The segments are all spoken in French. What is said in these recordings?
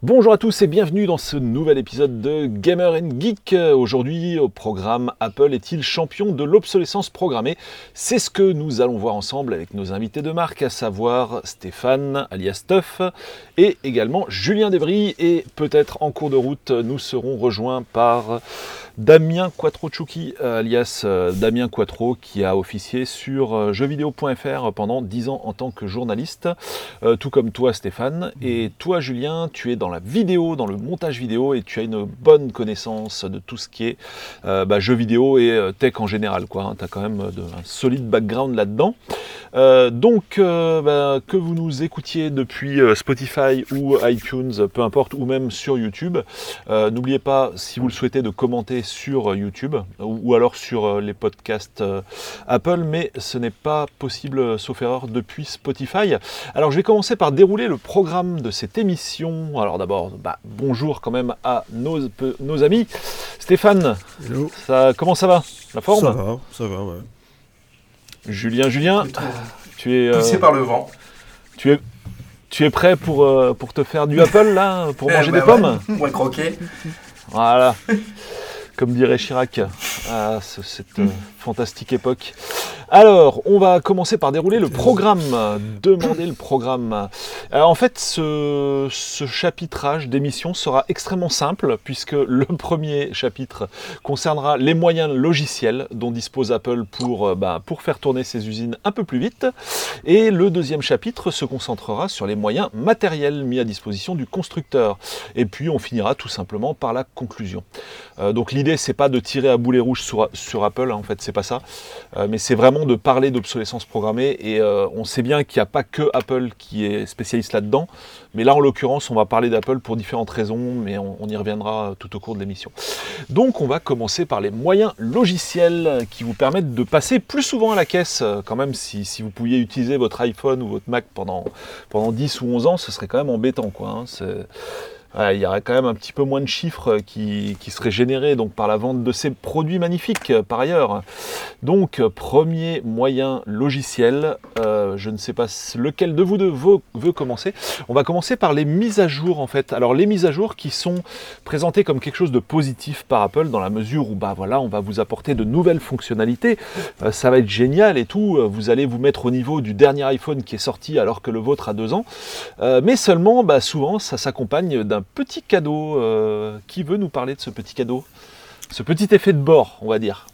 Bonjour à tous et bienvenue dans ce nouvel épisode de Gamer and Geek. Aujourd'hui au programme Apple est-il champion de l'obsolescence programmée? C'est ce que nous allons voir ensemble avec nos invités de marque, à savoir Stéphane alias Tuff et également Julien Debris et peut-être en cours de route nous serons rejoints par Damien Quattrochuki, alias euh, Damien Quattro, qui a officié sur euh, jeuxvideo.fr pendant 10 ans en tant que journaliste, euh, tout comme toi Stéphane. Et toi Julien, tu es dans la vidéo, dans le montage vidéo, et tu as une bonne connaissance de tout ce qui est bah, jeux vidéo et tech en général. Tu as quand même un solide background là-dedans. donc, bah, que vous nous écoutiez depuis Spotify ou iTunes, peu importe, ou même sur YouTube, n'oubliez pas, si vous le souhaitez, de commenter sur YouTube ou, alors sur euh, les podcasts euh, Apple, mais ce n'est pas possible, euh, sauf erreur, depuis Spotify. Alors je vais commencer par dérouler le programme de cette émission. Alors d'abord, bah, bonjour quand même à nos, nos amis. Stéphane, Ça, comment ça va? La forme? Ça va, ça va, ouais. Julien, Julien, tu es... Poussé par le vent. Tu es... Tu es prêt pour, pour te faire du Apple là Pour manger des bah pommes Pour croquer. Voilà comme dirait Chirac, à cette euh, fantastique époque. Alors, on va commencer par dérouler le programme, demander le programme. en fait, ce, chapitrage d'émission sera extrêmement simple, puisque le premier chapitre concernera les moyens logiciels dont dispose Apple pour, euh, bah, pour faire tourner ses usines un peu plus vite, et le deuxième chapitre se concentrera sur les moyens matériels mis à disposition du constructeur. Et puis, on finira tout simplement par la conclusion. Euh, donc, l'idée, c'est pas de tirer à boulet rouge sur, sur Apple, hein, en fait, c'est pas ça, euh, mais c'est vraiment de parler d'obsolescence programmée. Et euh, on sait bien qu'il n'y a pas que Apple qui est spécialiste là-dedans. Mais là, en l'occurrence, on va parler d'Apple pour différentes raisons, mais on, y reviendra tout au cours de l'émission. Donc, on va commencer par les moyens logiciels qui vous permettent de passer plus souvent à la caisse. Quand même, si, vous pouviez utiliser votre iPhone ou votre Mac pendant, pendant 10 ou 11 ans, ce serait quand même embêtant. Quoi, hein il y aurait quand même un petit peu moins de chiffres qui, seraient générés donc, par la vente de ces produits magnifiques euh, par ailleurs. Donc premier moyen logiciel, euh, je ne sais pas lequel de vous deux veut, commencer. On va commencer par les mises à jour en fait. Alors les mises à jour qui sont présentées comme quelque chose de positif par Apple dans la mesure où bah voilà on va vous apporter de nouvelles fonctionnalités, euh, ça va être génial et tout, vous allez vous mettre au niveau du dernier iPhone qui est sorti alors que le vôtre a deux ans, mais seulement bah, souvent ça s'accompagne d'un petit cadeau. Euh, qui veut nous parler de ce petit cadeau? Ce petit effet de bord, on va dire.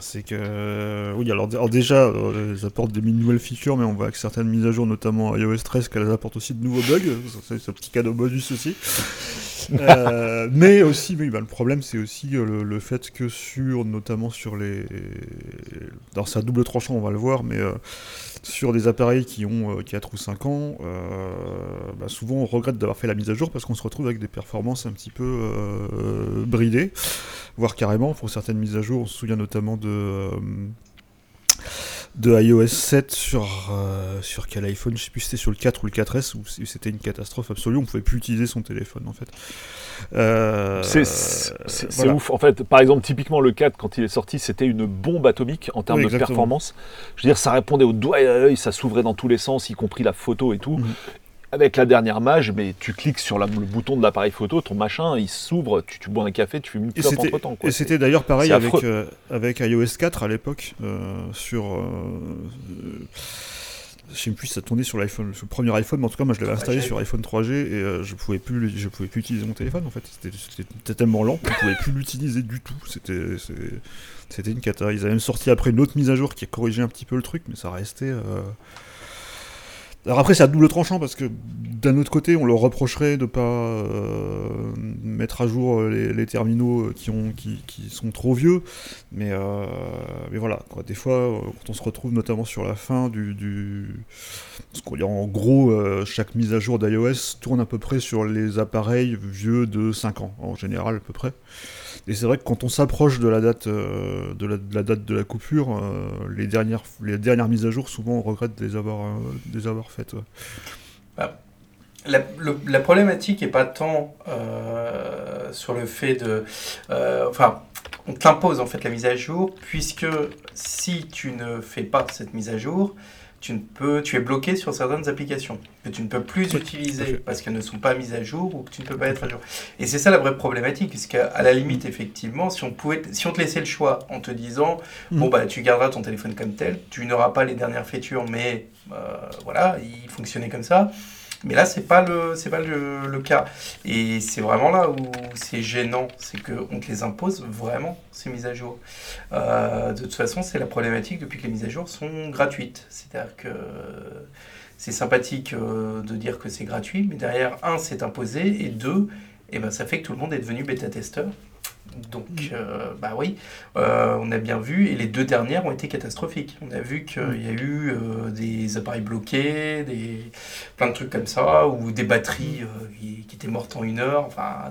C'est que. oui, alors, déjà, euh, ils apportent des nouvelles features, mais on voit que certaines mises à jour, notamment iOS 13, qu'elles apportent aussi de nouveaux bugs. C'est ce petit cadeau bonus aussi. Euh, mais aussi, bah, le problème, c'est aussi le, fait que sur, notamment sur les. Alors, c'est à double tranchant, on va le voir, mais sur des appareils qui ont 4 euh, ou 5 ans, euh, bah, souvent on regrette d'avoir fait la mise à jour parce qu'on se retrouve avec des performances un petit peu euh, bridées, voire carrément pour certaines mises à jour. On se souvient notamment de de iOS 7 sur, sur quel iPhone, je sais plus si c'était sur le 4 ou le 4S, ou si c'était une catastrophe absolue, on pouvait plus utiliser son téléphone en fait. Euh, c'est ouf. En fait, par exemple, typiquement le 4, quand il est sorti, c'était une bombe atomique en termes de performance. Je veux dire, ça répondait au doigt et à l'œil, ça s'ouvrait dans tous les sens, y compris la photo et tout. Mhm. Avec la dernière mage, mais tu cliques sur le bouton de l'appareil photo, ton machin, il s'ouvre, tu, bois un café, tu fumes une clope entre temps. Et c'était d'ailleurs pareil avec, euh, avec iOS 4 à l'époque, euh, sur je sais plus si ça tournait sur l'iPhone, sur le premier iPhone, mais en tout cas, moi je l'avais installé sur iPhone 3G et euh, je pouvais plus, je pouvais plus utiliser mon téléphone en fait. C'était tellement lent qu'on pouvait plus l'utiliser du tout. C'était, c'était une cata. Ils avaient même sorti après une autre mise à jour qui a corrigé un petit peu le truc, mais ça restait. Euh, alors après, c'est à double tranchant parce que d'un autre côté, on leur reprocherait de pas euh, mettre à jour les, terminaux qui, ont, qui, sont trop vieux. Mais, euh, mais voilà, quoi. des fois, euh, quand on se retrouve notamment sur la fin du. du... En gros, chaque mise à jour d'iOS tourne à peu près sur les appareils vieux de 5 ans, en général à peu près. Et c'est vrai que quand on s'approche de la date euh, de, la, date de la coupure, euh, les dernières les dernières mises à jour, souvent on regrette de les avoir euh, avoir faites. Bah, la, problématique n'est pas tant sur le fait de, enfin, on t'impose en fait la mise à jour, puisque si tu ne fais pas cette mise à jour, tu ne peux, tu es bloqué sur certaines applications que tu ne peux plus utiliser parce qu'elles ne sont pas mises à jour ou que tu ne peux pas être à jour. Et c'est ça la vraie problématique, puisqu'à à la limite, effectivement, si on pouvait, si on te laissait le choix en te disant, mm. bon bah tu garderas ton téléphone comme tel, tu n'auras pas les dernières features, mais euh, voilà, il fonctionnait comme ça. Mais là, c'est pas le, pas le, le, cas. Et c'est vraiment là où c'est gênant, c'est qu'on te les impose vraiment ces mises à jour. Euh, de toute façon, c'est la problématique depuis que les mises à jour sont gratuites. C'est-à-dire que c'est sympathique euh, de dire que c'est gratuit, mais derrière, un, c'est imposé, et deux, eh ben, ça fait que tout le monde est devenu bêta-testeur. Donc, euh, bah oui, euh, on a bien vu, et les deux dernières ont été catastrophiques. On a vu qu'il y a eu euh, des appareils bloqués, des, plein de trucs comme ça, ou des batteries qui, étaient mortes en une heure. Enfin,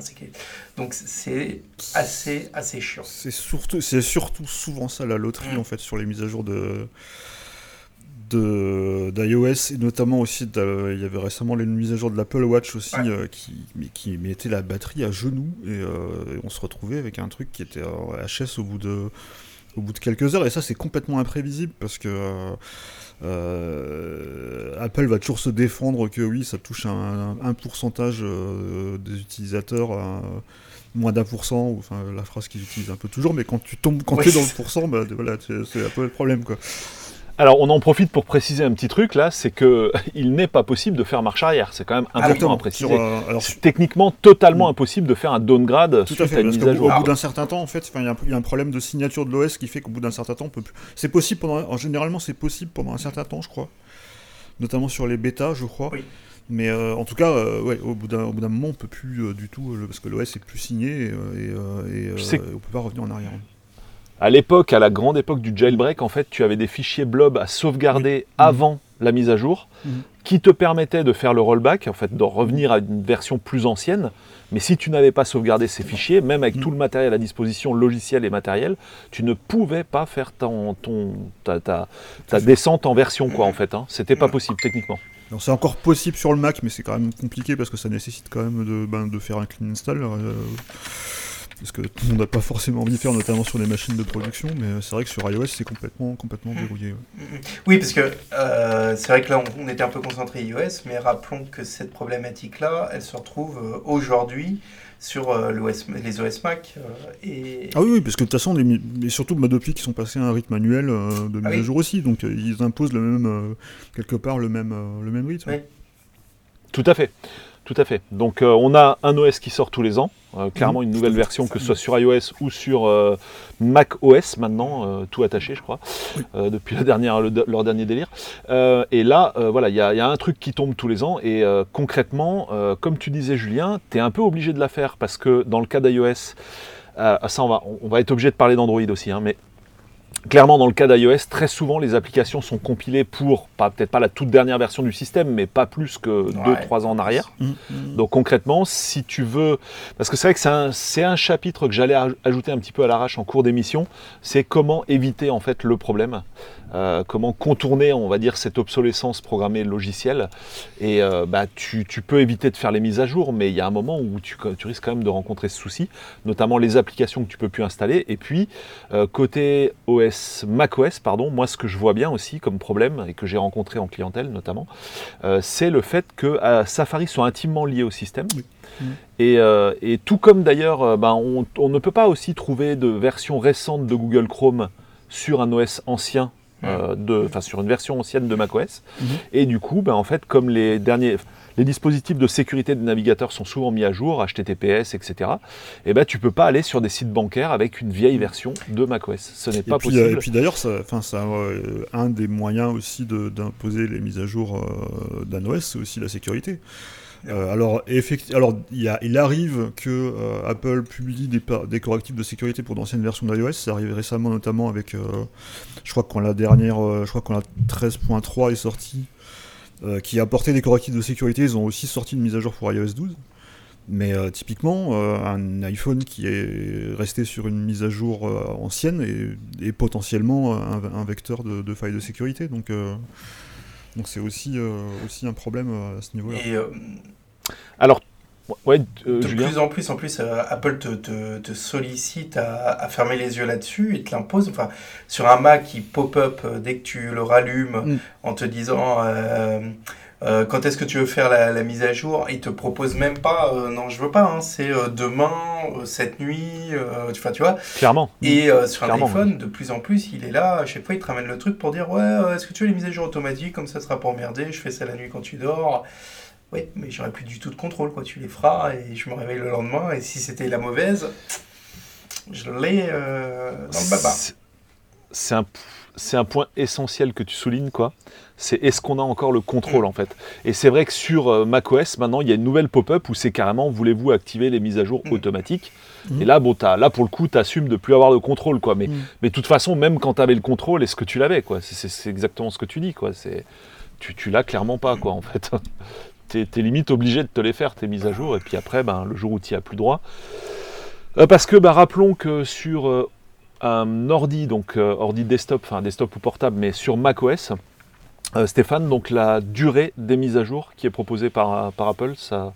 donc c'est assez, assez chiant. C'est surtout, surtout souvent ça la loterie, mm. en fait, sur les mises à jour de d'iOS et notamment aussi il y avait récemment les mises à jour de l'Apple Watch aussi euh, qui, qui mettait la batterie à genoux euh, et, on se retrouvait avec un truc qui était HS au bout de au bout de quelques heures. Et ça c'est complètement imprévisible parce que euh, Apple va toujours se défendre que oui ça touche un, un pourcentage des utilisateurs moins d'un pour cent, enfin la phrase qu'ils utilisent un peu toujours, mais quand tu tombes, quand tu es dans le pourcent, bah, voilà, c'est un peu le problème quoi. Alors, on en profite pour préciser un petit truc là, c'est que il n'est pas possible de faire marche arrière. C'est quand même important à préciser. Euh, c'est techniquement totalement impossible de faire un downgrade tout à, fait, mise à jour. Au bout d'un certain temps, en fait, il y, a un problème de signature de l'OS qui fait qu'au bout d'un certain temps, on peut plus. C'est possible pendant, en généralement, c'est possible pendant un certain temps, je crois, notamment sur les bêtas, je crois. Mais euh, en tout cas, euh, ouais, au bout d'un moment, on peut plus du tout, parce que l'OS est plus signé et, et, et on peut pas revenir en arrière. À l'époque, à la grande époque du jailbreak, en fait, tu avais des fichiers blob à sauvegarder avant la mise à jour, mhm. qui te permettaient de faire le rollback, en fait, de revenir à une version plus ancienne. Mais si tu n'avais pas sauvegardé ces fichiers, même avec mhm. tout le matériel à disposition, logiciel et matériel, tu ne pouvais pas faire ton, ta, descente en version, quoi, en fait. Hein. C'était pas possible techniquement. C'est encore possible sur le Mac, mais c'est quand même compliqué parce que ça nécessite quand même de, ben, de faire un clean install. Euh, ce que tout le monde n'a pas forcément envie de faire, notamment sur les machines de production, mais euh, c'est vrai que sur iOS, c'est complètement, complètement mm. verrouillé. Mm, mm. Oui, parce que euh, c'est vrai que là, on, était un peu concentré iOS, mais rappelons que cette problématique-là, elle se retrouve euh, aujourd'hui sur les OS Mac. et... Ah oui, parce que de toute façon, les, surtout depuis qu'ils sont passés à un rythme manuel de mise ah à jour aussi, donc ils imposent le même, quelque part le même, le même rythme. Oui. Tout à fait. Tout à fait. Donc on a un OS qui sort tous les ans. Euh, clairement une nouvelle version, que ce soit sur iOS ou sur euh, Mac OS maintenant, euh, tout attaché je crois, depuis la dernière, leur dernier délire. et là, voilà, il y, a un truc qui tombe tous les ans et concrètement, comme tu disais Julien, tu es un peu obligé de la faire parce que dans le cas d'iOS, ça on va, on va être obligé de parler d'Android aussi, hein, mais Clairement, dans le cas d'iOS, très souvent les applications sont compilées pour, peut-être pas la toute dernière version du système, mais pas plus que 2-3 ans en arrière. Mmh, mmh. Donc concrètement, si tu veux. Parce que c'est vrai que c'est un, chapitre que j'allais ajouter un petit peu à l'arrache en cours d'émission, c'est comment éviter en fait le problème. Euh, comment contourner, on va dire, cette obsolescence programmée logicielle. Et euh, bah, tu, peux éviter de faire les mises à jour, mais il y a un moment où tu, risques quand même de rencontrer ce souci, notamment les applications que tu peux plus installer. Et puis, euh, côté OS, macOS, pardon, moi ce que je vois bien aussi comme problème, et que j'ai rencontré en clientèle notamment, c'est le fait que Safari soit intimement lié au système. Et, tout comme d'ailleurs, ben, on, on, ne peut pas aussi trouver de version récente de Google Chrome sur un OS ancien euh, de, sur une version ancienne de macOS. Mhm. Et du coup, ben, en fait, comme les derniers, les dispositifs de sécurité des navigateurs sont souvent mis à jour, HTTPS, etc. Et ben tu peux pas aller sur des sites bancaires avec une vieille version de macOS. Ce n'est pas possible. Et puis d'ailleurs, ça, ça, euh, un des moyens aussi d'imposer les mises à jour euh, d'un OS, c'est aussi la sécurité. Euh, alors, alors il, arrive que euh, Apple publie des, correctifs de sécurité pour d'anciennes versions d'iOS. Ça arrive récemment, notamment avec, euh, je crois quand la dernière, je crois quand la 13.3 est sortie, qui a apporté des correctifs de sécurité, ils ont aussi sorti une mise à jour pour iOS 12. Mais typiquement, un iPhone qui est resté sur une mise à jour ancienne est, potentiellement un, vecteur de, de failles de sécurité. Donc, donc c'est aussi, aussi un problème à ce niveau-là. Alors, Ouais, de plus en plus, en plus, Apple te, te, sollicite à, fermer les yeux là-dessus et te l'impose. Enfin, sur un Mac, qui pop-up dès que tu le rallumes mm. en te disant euh, quand est-ce que tu veux faire la, mise à jour Il te propose même pas, euh, non, je veux pas, hein, c'est euh, demain, cette nuit, tu, tu vois. Clairement. Et sur un iPhone, de plus en plus, il est là, à chaque fois, il te ramène le truc pour dire Ouais, est-ce que tu veux les mises à jour automatiques Comme ça, ça sera pas emmerdé, je fais ça la nuit quand tu dors. Oui, mais j'aurais plus du tout de contrôle, quoi. Tu les feras et je me réveille le lendemain. Et si c'était la mauvaise, je l'ai dans le baba. C'est un c'est un point essentiel que tu soulignes, quoi. C'est est-ce qu'on a encore le contrôle, mm. en fait? Et c'est vrai que sur euh, macOS, maintenant, il y a une nouvelle pop-up où c'est carrément voulez-vous activer les mises à jour mm. automatiques? Mm. Et là, bon, là, pour le coup, tu assumes de plus avoir le contrôle, quoi. Mais, mais de toute façon, même quand tu avais le contrôle, est-ce que tu l'avais, quoi? C'est exactement ce que tu dis, quoi. Tu, tu l'as clairement pas, quoi, en fait. Tu es, limite obligé de te les faire, tes mises à jour. Et puis après, ben, le jour où tu n'y as plus droit. Euh, parce que, bah, rappelons que sur euh, un ordi, donc euh, ordi desktop, enfin desktop ou portable, mais sur macOS. Stéphane, donc la durée des mises à jour qui est proposée par, Apple, ça,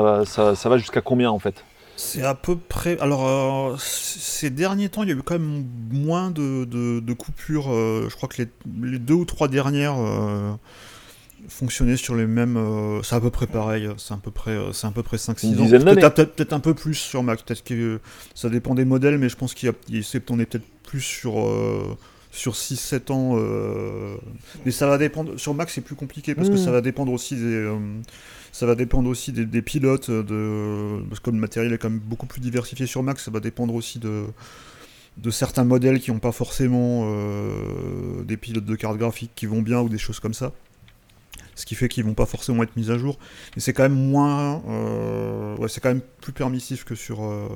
va jusqu'à combien en fait? C'est à peu près. Alors, ces derniers temps, il y a eu quand même moins de, coupures. je crois que les, deux ou trois dernières fonctionner sur les mêmes. Euh, c'est à peu près pareil, c'est à peu près, euh, c'est à peu près 5-6 ans. Peut-être, un peu plus sur Mac, peut-être que ça dépend des modèles, mais je pense qu'il y a, on est peut-être plus sur, euh, sur 6-7 ans. Mais ça va dépendre. Sur Mac, c'est plus compliqué parce que ça hmm. va dépendre aussi des. ça va dépendre aussi des, pilotes, de, parce que comme le matériel est quand même beaucoup plus diversifié sur Mac, ça va dépendre aussi de, de certains modèles qui n'ont pas forcément des pilotes de carte graphique qui vont bien ou des choses comme ça ce qui fait qu'ils vont pas forcément être mis à jour. Mais c'est quand même moins, euh, ouais, c'est quand même plus permissif que sur euh,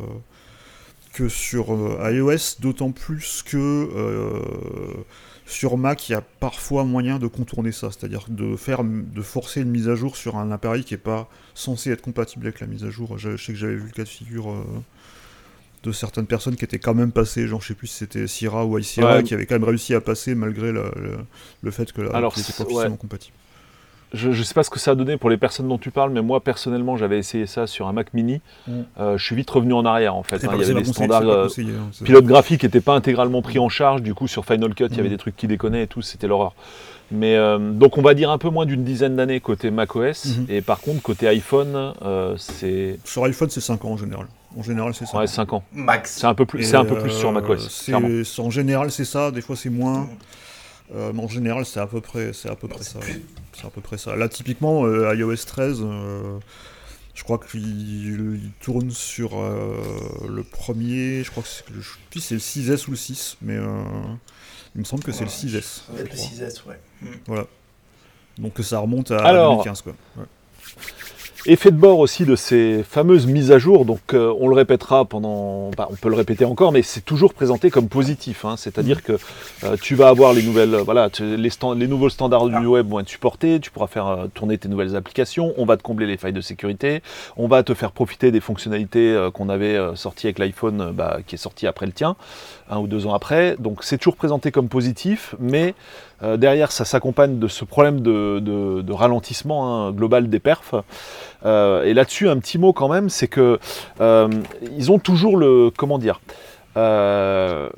que sur euh, iOS, d'autant plus que sur Mac, il y a parfois moyen de contourner ça, c'est-à-dire de faire, de forcer une mise à jour sur un appareil qui est pas censé être compatible avec la mise à jour. Je, sais que j'avais vu le cas de figure de certaines personnes qui étaient quand même passées, genre je sais plus si c'était Sierra ou iSierra, qui avaient quand même réussi à passer malgré le, fait que la, Alors, pas forcément compatible je ne sais pas ce que ça a donné pour les personnes dont tu parles, mais moi personnellement j'avais essayé ça sur un Mac mini. Mm. Euh, je suis vite revenu en arrière en fait. Hein. il y avait des standards euh, hein, pilotes graphiques qui n'étaient pas intégralement pris en charge. Du coup sur Final Cut il y avait mm. des trucs qui déconnaient et tout, c'était l'horreur. Mais euh, donc on va dire un peu moins d'une dizaine d'années côté macOS mm-hmm. et par contre côté iPhone c'est. Sur iPhone c'est 5 ans en général. En général c'est ça. Ouais 5 ans. Max. C'est un peu plus, c'est un peu plus sur macOS. En général c'est ça. Des fois c'est moins. Mais en général c'est à peu près, c'est à peu près ça. C'est à peu près ça. Là, typiquement, euh, iOS 13, euh, je crois qu'il tourne sur euh, le premier, je crois que c'est le 6S ou le 6, mais il me semble que c'est le 6S. Ça va être le 6S, ouais. Hmm. Voilà. Donc ça remonte à 2015, quoi. Effet de bord aussi de ces fameuses mises à jour, donc euh, on le répétera pendant, bah, on peut le répéter encore, mais c'est toujours présenté comme positif. Hein. C'est-à-dire que euh, tu vas avoir les nouvelles, voilà, les, les, nouveaux standards du ah. web vont être supportés, tu pourras faire euh, tourner tes nouvelles applications, on va te combler les failles de sécurité, on va te faire profiter des fonctionnalités qu'on avait sorties avec l'iPhone, bah, qui est sorti après le tien, un ou deux ans après. Donc c'est toujours présenté comme positif, mais derrière ça s'accompagne de ce problème de, ralentissement hein, global des perfs. Euh, et là-dessus, un petit mot quand même, c'est que euh, ils ont toujours le, comment dire, euh,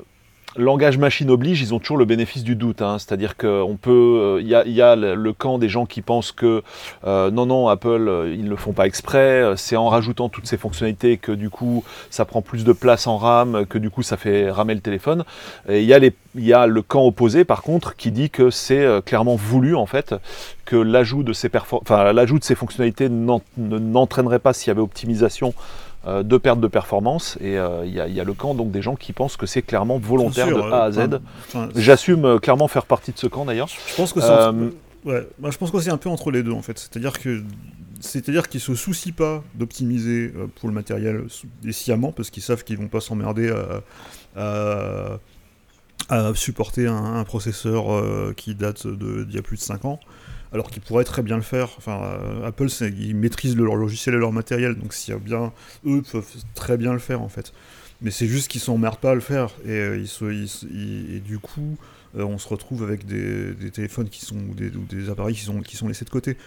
langage machine oblige, ils ont toujours le bénéfice du doute. Hein. C'est-à-dire qu'on peut, il y, a le camp des gens qui pensent que non, non, Apple, ils ne le font pas exprès. C'est en rajoutant toutes ces fonctionnalités que du coup, ça prend plus de place en RAM, que du coup, ça fait ramer le téléphone. Et il y a y a le camp opposé, par contre, qui dit que c'est euh, clairement voulu, en fait, que l'ajout de l'ajout de ces fonctionnalités n'entraînerait pas, s'il y avait optimisation, euh, de perte de performance. Et euh, il y, a le camp donc des gens qui pensent que c'est clairement volontaire de A à Z. J'assume clairement faire partie de ce camp, d'ailleurs. Je pense que c'est ouais. je pense que c'est un peu entre les deux, en fait. C'est-à-dire que c'est-à-dire qu'ils se soucient pas d'optimiser pour le matériel sciemment parce qu'ils savent qu'ils vont pas s'emmerder à à supporter un, processeur euh, qui date d'il y a plus de 5 ans, alors qu'ils pourraient très bien le faire. Enfin, euh, Apple, ils maîtrisent leur logiciel et leur matériel, donc s'il y a bien, eux peuvent très bien le faire en fait. Mais c'est juste qu'ils s'emmerdent pas à le faire, et, euh, ils se, et du coup, on se retrouve avec des, téléphones qui sont, ou des, des appareils qui sont, qui sont laissés de côté.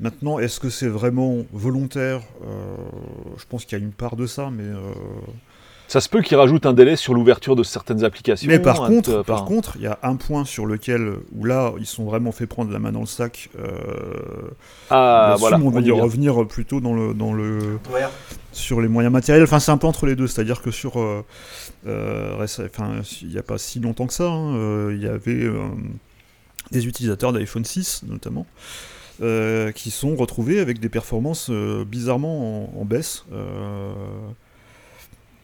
Maintenant, est-ce que c'est vraiment volontaire? Je pense qu'il y a une part de ça, mais ça se peut qu'il rajoute un délai sur l'ouverture de certaines applications. Mais par contre, par contre, il y a un point sur lequel où là ils sont vraiment fait prendre la main dans le sac. Euh, ah voilà. On va y revenir plutôt dans le dans le sur les moyens matériels. Enfin, c'est un peu entre les deux. C'est-à-dire que sur euh, euh, enfin, il n'y a pas si longtemps que ça, hein, il y avait des utilisateurs d'iPhone 6 notamment. qui sont retrouvés avec des performances bizarrement en, en baisse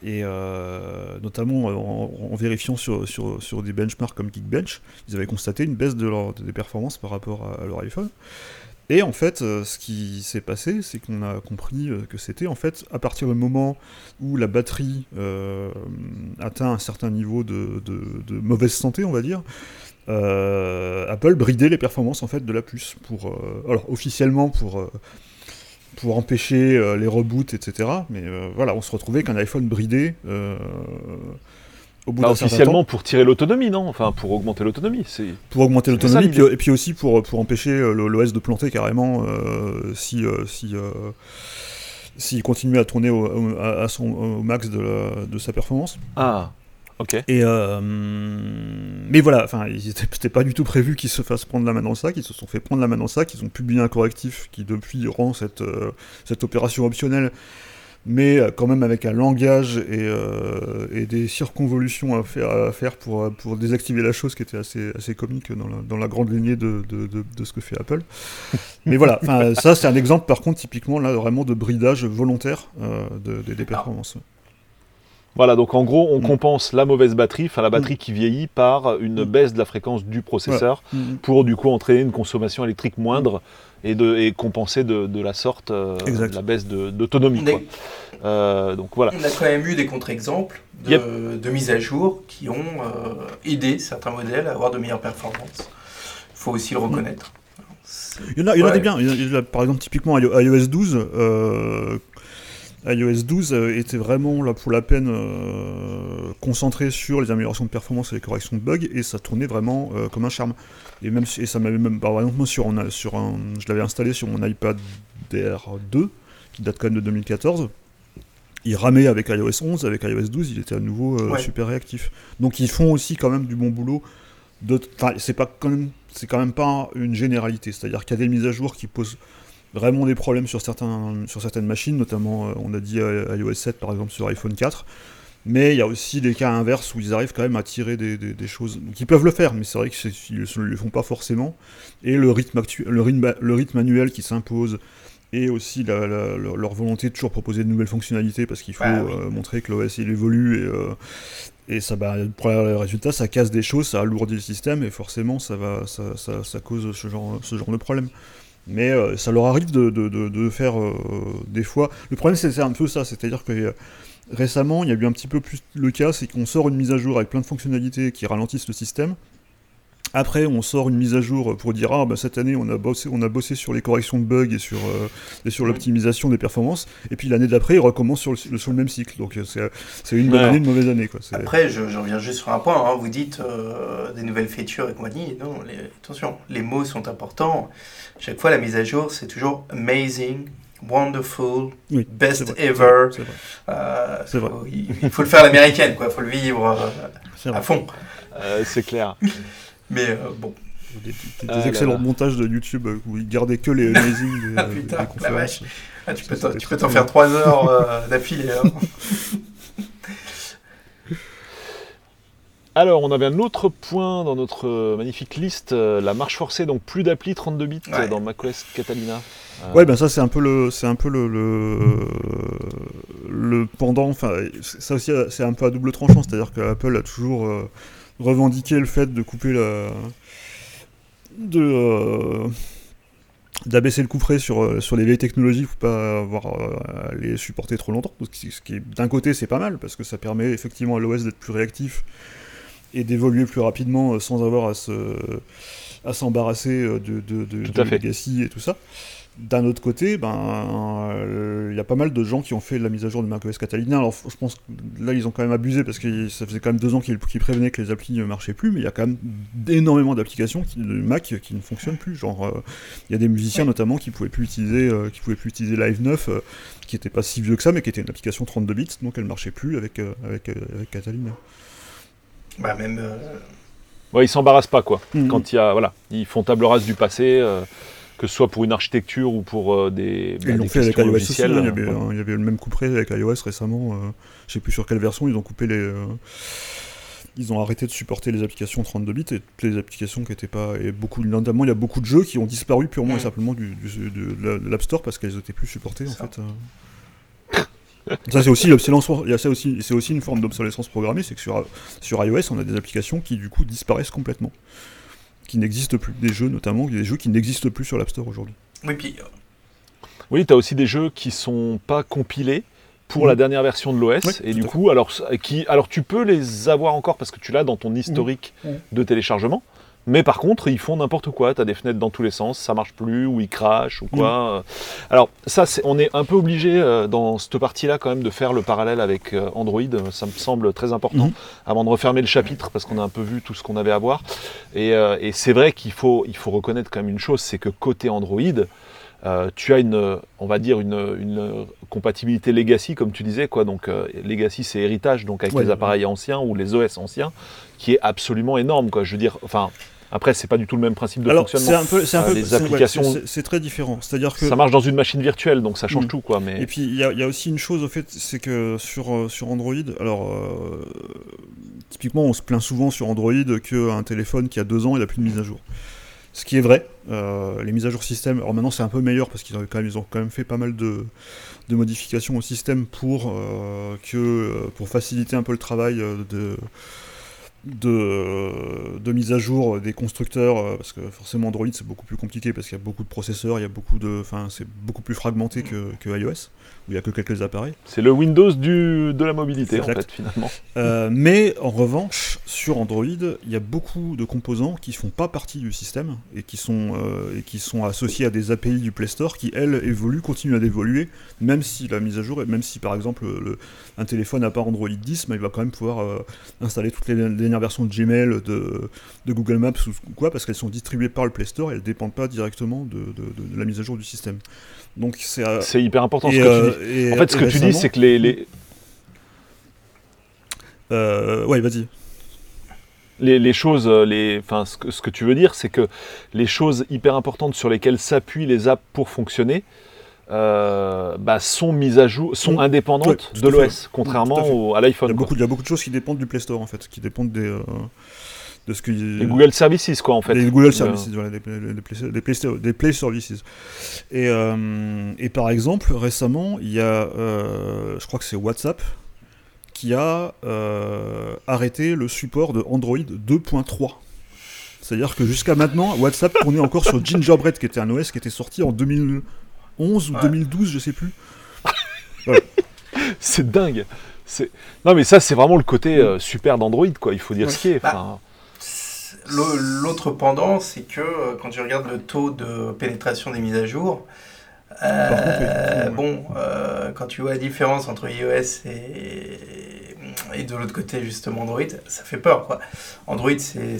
et euh, notamment en, vérifiant sur, sur, sur, des benchmarks comme Geekbench, ils avaient constaté une baisse de leur, des performances par rapport à, leur iPhone. Et en fait, euh, ce qui s'est passé, c'est qu'on a compris euh, que c'était en fait à partir du moment où la batterie atteint un certain niveau de, de, de, mauvaise santé, on va dire, Apple bridait les performances en fait de la puce pour, alors officiellement pour pour empêcher euh, les reboots, etc. Mais euh, voilà, on se retrouvait qu'un iPhone bridé. Euh, au bout bah, officiellement pour tirer l'autonomie, non? Enfin, pour augmenter l'autonomie. c'est Pour augmenter l'autonomie, et puis aussi pour, pour empêcher l'OS de planter carrément si, si s'il continue à tourner au, à, son, au max de, de, sa performance. Ah, et euh, mais voilà, enfin, c'était pas du tout prévu qu'ils se fassent prendre la main dans le sac. Ils se sont fait prendre la main dans le sac. Ils ont publié un correctif qui depuis rend cette euh, cette opération optionnelle, mais euh, quand même avec un langage et, et des circonvolutions à faire, à faire pour, pour désactiver la chose qui était assez, assez comique dans la, dans la grande lignée de, de, de, ce que fait Apple. mais voilà, ça c'est un exemple par contre typiquement là vraiment de bridage volontaire des performances. Voilà, donc en gros, on mm. compense la mauvaise batterie, enfin la batterie mm. qui vieillit, par une mm. baisse de la fréquence du processeur pour du coup entraîner une consommation électrique moindre et, de, et compenser de, de la sorte euh, la baisse d'autonomie. Euh, donc voilà. On a quand même eu des contre-exemples de, de mise à jour qui ont euh, aidé certains modèles à avoir de meilleures performances. Il faut aussi le reconnaître. Il y en a, il y en a des biens. par exemple, typiquement iOS 12, iOS 12 euh, était vraiment là pour la peine euh, concentré sur les améliorations de performance et les corrections de bugs et ça tournait vraiment euh, comme un charme. Et même et ça m'avait même par exemple sur, sur un, je l'avais installé sur mon iPad DR2 qui date quand même de 2014. Il ramait avec iOS 11, avec iOS 12, il était à nouveau super réactif. Donc ils font aussi quand même du bon boulot. C'est pas quand même, c'est quand même pas une généralité. C'est-à-dire qu'il y a des mises à jour qui posent vraiment des problèmes sur, certains, sur certaines machines, notamment euh, on a dit euh, iOS 7 par exemple sur iPhone 4. Mais il y a aussi des cas inverses où ils arrivent quand même à tirer des, des, choses. Donc ils peuvent le faire, mais c'est vrai qu'ils ne le font pas forcément. Et le rythme, le rythme, le rythme annuel qui s'impose, et aussi leur volonté de toujours proposer de nouvelles fonctionnalités, parce qu'il faut euh, montrer que l'OS il évolue, et, et ça, bah, pour le résultat, ça casse des choses, ça alourdit le système, et forcément ça, va, ça, ça, ça cause ce genre, ce genre de problème mais euh, ça leur arrive de, faire euh, des fois. Le problème, c'est un peu ça, c'est-à-dire que récemment, il y a eu un petit peu plus le cas, c'est qu'on sort une mise à jour avec plein de fonctionnalités qui ralentissent le système. Après, on sort une mise à jour pour dire ah bah, cette année on a bossé, on a bossé sur les corrections de bugs et sur et sur l'optimisation des performances. Et puis l'année d'après, il recommence sur le, sur le même cycle. Donc c'est une bonne année, une mauvaise année quoi. Après, je, reviens juste sur un point. Hein. Vous dites des nouvelles features et compagnie. Non, attention, les mots sont importants chaque fois la mise à jour, c'est toujours amazing, wonderful, best ever. Euh, il, faut le faire à l'américaine, quoi. Il faut le vivre euh, à fond. Euh, c'est clair. Mais bon. Des, des, excellents montages de YouTube où ils gardaient que les amazing des, ah, putain, conférences. Ah, tu peux t'en faire 3 heures d'affilée. Hein. Alors, on avait un autre point dans notre euh, magnifique liste, euh, la marche forcée, donc plus d'appli 32 bits dans macOS Catalina. Euh, ouais, ben ça c'est un peu le, c'est un peu le, le, pendant. Enfin, ça aussi c'est un peu à double tranchant, c'est-à-dire qu'Apple a toujours revendiqué le fait de couper la, de d'abaisser le coup frais sur, sur les vieilles technologies pour pas avoir à les supporter trop longtemps. Ce qui, d'un côté, c'est pas mal parce que ça permet effectivement à l'OS d'être plus réactif et d'évoluer plus rapidement euh, sans avoir à se à s'embarrasser euh, de, de, de, legacy et tout ça. D'un autre côté, ben, il y a pas mal de gens qui ont fait la mise à jour de macOS Catalina. Alors, je pense que là, ils ont quand même abusé parce que ça faisait quand même deux ans qu'ils prévenaient que les applis ne marchaient plus, mais il y a quand même énormément d'applications de Mac qui ne fonctionnent plus. Genre, il y a des musiciens notamment qui pouvaient plus utiliser, qui pouvaient plus utiliser Live 9, qui n'était pas si vieux que ça, mais qui était une application 32 bits, donc elle marchait plus avec, avec, avec Catalina. Bah même. Ouais, ils s'embarrassent pas quoi. Mhm. Quand il y a, voilà, ils font table rase du passé que ce soit pour une architecture ou pour euh, des. Bah, ils l'ont fait avec iOS aussi. Hein. il, y avait, il, y avait, le même couperet avec iOS récemment. Euh, je sais plus sur quelle version ils ont coupé les. Euh, ils ont arrêté de supporter les applications 32 bits et toutes les applications qui n'étaient pas. Et beaucoup, notamment, il y a beaucoup de jeux qui ont disparu purement et simplement du, de l'App Store parce qu'elles n'étaient plus supportées en fait. Ça c'est aussi c'est aussi, c'est aussi une forme d'obsolescence programmée, c'est que sur, sur iOS on a des applications qui du coup disparaissent complètement qui n'existent plus. Des jeux notamment, des jeux qui n'existent plus sur l'App Store aujourd'hui. Oui, puis... Euh, oui, tu as aussi des jeux qui sont pas compilés pour la dernière version de l'OS. et du coup, alors, qui, alors tu peux les avoir encore parce que tu l'as dans ton historique de téléchargement. Mais par contre, ils font n'importe quoi. Tu as des fenêtres dans tous les sens, ça marche plus, ou ils crachent, ou quoi. Alors, ça, on est un peu obligé euh, dans cette partie-là quand même de faire le parallèle avec euh, Android. Ça me semble très important mhm. avant de refermer le chapitre parce qu'on a un peu vu tout ce qu'on avait à voir. Et, euh, c'est vrai qu'il faut, il faut reconnaître quand même une chose c'est que côté Android, tu as une, on va dire une, compatibilité legacy, comme tu disais, quoi. Donc legacy, c'est héritage, donc avec les appareils anciens ou les OS anciens, qui est absolument énorme, quoi. Je veux dire, enfin, après, c'est pas du tout le même principe de fonctionnement. C'est un peu, peu, les applications. c'est très différent. C'est-à-dire que ça marche dans une machine virtuelle, donc ça change mm. tout, quoi. Mais et puis il y, a aussi une chose au fait, c'est que sur euh, sur Android, alors euh, typiquement, on se plaint souvent sur Android qu'un téléphone qui a deux ans, il a plus de mise à jour. Ce qui est vrai. Euh, les mises à jour système, alors maintenant c'est un peu meilleur parce qu'ils ont quand même, ils ont quand même fait pas mal de, de modifications au système pour que pour faciliter un peu le travail de de, de, mise à jour des constructeurs, euh, parce que forcément Android c'est beaucoup plus compliqué parce qu'il y a beaucoup de processeurs, il y a beaucoup de, enfin c'est beaucoup plus fragmenté que, que iOS il n'y a que quelques appareils. C'est le Windows du, de la mobilité, en fait, finalement. Euh, mais en revanche, sur Android, il y a beaucoup de composants qui ne font pas partie du système et qui, sont, euh, et qui sont associés à des API du Play Store qui, elles, évoluent, continuent à évoluer, même si la mise à jour, même si par exemple le, un téléphone n'a pas Android 10, mais il va quand même pouvoir euh, installer toutes les versions de Gmail, de, de Google Maps ou quoi, parce qu'elles sont distribuées par le Play Store et elles ne dépendent pas directement de, de, de la mise à jour du système. Donc c'est euh, hyper important ce que tu dis. Euh, en fait, ce que tu dis, c'est que les. les... Euh, ouais, vas-y. Les, les, choses, les, enfin, ce que, ce que tu veux dire, c'est que les choses hyper importantes sur lesquelles s'appuient les apps pour fonctionner, euh, bah, sont mises à jour, sont indépendantes de l'OS, contrairement à, l'iPhone. Il, il, y a beaucoup de choses qui dépendent du Play Store en fait, qui dépendent des, de ce que les Google Services quoi en fait. Les Google Services voilà, les, Play, Play, Services. Et, euh, et, par exemple récemment il y a euh, je crois que c'est WhatsApp qui a euh, arrêté le support de Android 2.3 c'est-à-dire que jusqu'à maintenant WhatsApp tournait encore sur Gingerbread qui était un OS qui était sorti en 2011 ou 2012 je sais plus. C'est dingue. Non mais ça c'est vraiment le côté super d'Android quoi. Il faut dire ce qui est bah, L'autre pendant, c'est que euh, quand tu regardes le taux de pénétration des mises à jour, euh, bon, euh, quand tu vois la différence entre iOS et, et de l'autre côté justement Android, ça fait peur quoi. Android c'est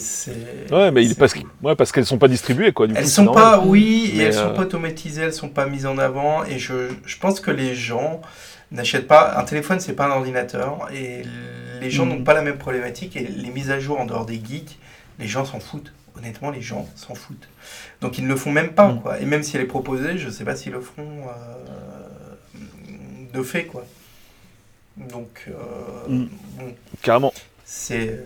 ouais mais il parce ouais, parce qu'elles sont pas distribuées quoi. Du elles sont pas oui et elles sont pas automatisées, elles sont pas mises en avant et je, je pense que les gens n'achètent pas un téléphone c'est pas un ordinateur et les gens mm. n'ont pas la même problématique et les mises à jour en dehors des geeks les gens s'en foutent. Honnêtement, les gens s'en foutent. Donc ils ne le font même pas, mm. quoi. Et même si elle est proposée, je ne sais pas s'ils le feront euh, de fait, quoi. Donc, euh, mm. Carrément. C'est...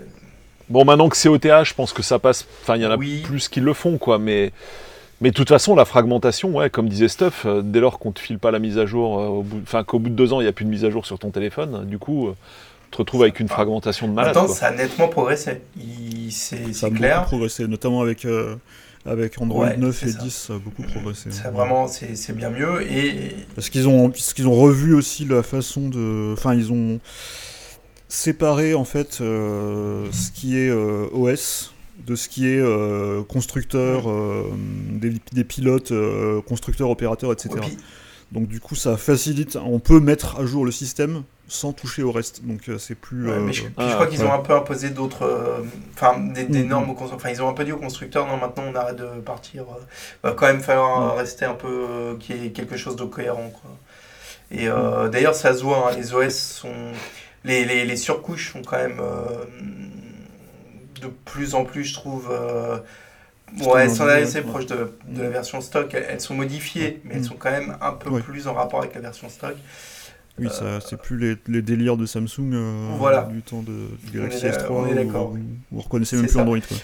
Bon, maintenant que c'est OTA, je pense que ça passe... Enfin, il y en a plus qui le font, quoi, mais... Mais de toute façon, la fragmentation, ouais, comme disait Stuff, euh, dès lors qu'on ne te file pas la mise à jour, enfin qu'au bout de deux ans, il n'y a plus de mise à jour sur ton téléphone, du coup, te retrouves avec une fragmentation de malade. Attends, ça a nettement progressé. C'est clair. progressé, notamment avec, euh, avec Android 9 et 10, ça a beaucoup progressé. C'est vraiment, c'est bien mieux. Et... Parce qu'ils ont, qu'ils ont revu aussi la façon de. Enfin, ils ont séparé en fait euh, ce qui est euh, OS de ce qui est euh, constructeur, euh, des, pilotes, constructeurs, opérateurs, etc. Donc du coup, ça facilite. On peut mettre à jour le système sans toucher au reste. Donc c'est plus. mais je, crois ah, qu'ils ont un peu imposé d'autres, enfin des, mm-hmm. normes aux constructeurs. Enfin, ils ont un peu dit aux constructeurs, non, maintenant on arrête de partir. va quand même falloir rester un peu, qu'il y ait quelque chose de cohérent. Quoi. Et mm. d'ailleurs, ça se voit. Hein, les OS sont, les, les, les, surcouches sont quand même de plus en plus, je trouve. Euh, ouais, elles sont assez proches de, de, la version stock. Elles, sont modifiées, mais elles sont quand même un peu plus en rapport avec la version stock. Oui, ça, c'est plus les, les, délires de Samsung euh, voilà. du temps de, du Galaxy S3 on est oui. on reconnaissait même plus Android. Quoi.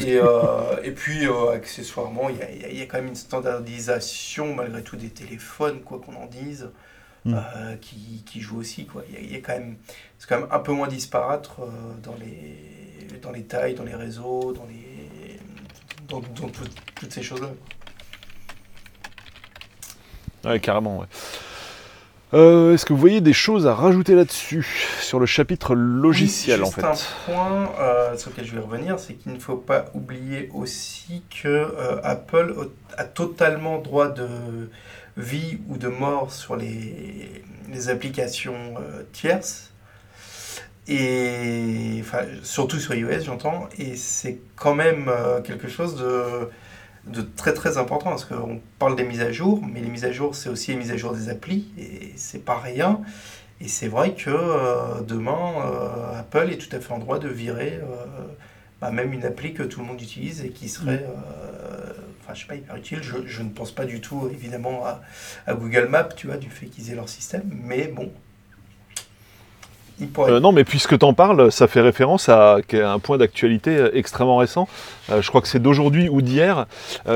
Et, euh, et, puis, euh, accessoirement, il y, y, a quand même une standardisation, malgré tout, des téléphones, quoi qu'on en dise, mm. euh, qui, qui, joue aussi. Il y, y, a quand même, c'est quand même un peu moins disparate euh, dans les dans les tailles, dans les réseaux, dans, les... dans, toutes ces choses-là. Ouais, carrément, ouais. Euh, est-ce que vous voyez des choses à rajouter là-dessus, sur le chapitre logiciel en fait un point euh, sur lequel je vais revenir, c'est qu'il ne faut pas oublier aussi que euh, Apple a totalement droit de vie ou de mort sur les, les applications tierces et enfin, surtout sur iOS, j'entends, et c'est quand même euh, quelque chose de, de, très très important parce qu'on parle des mises à jour, mais les mises à jour, c'est aussi les mises à jour des applis, et c'est pas rien. Et c'est vrai que euh, demain, euh, Apple est tout à fait en droit de virer bah, même une appli que tout le monde utilise et qui serait, enfin, je sais pas, hyper utile. Je, je, ne pense pas du tout, évidemment, à, à Google Maps, tu vois, du fait qu'ils aient leur système, mais bon, euh, non, mais puisque tu en parles, ça fait référence à, un point d'actualité euh, extrêmement récent. Euh, je crois que c'est d'aujourd'hui ou d'hier.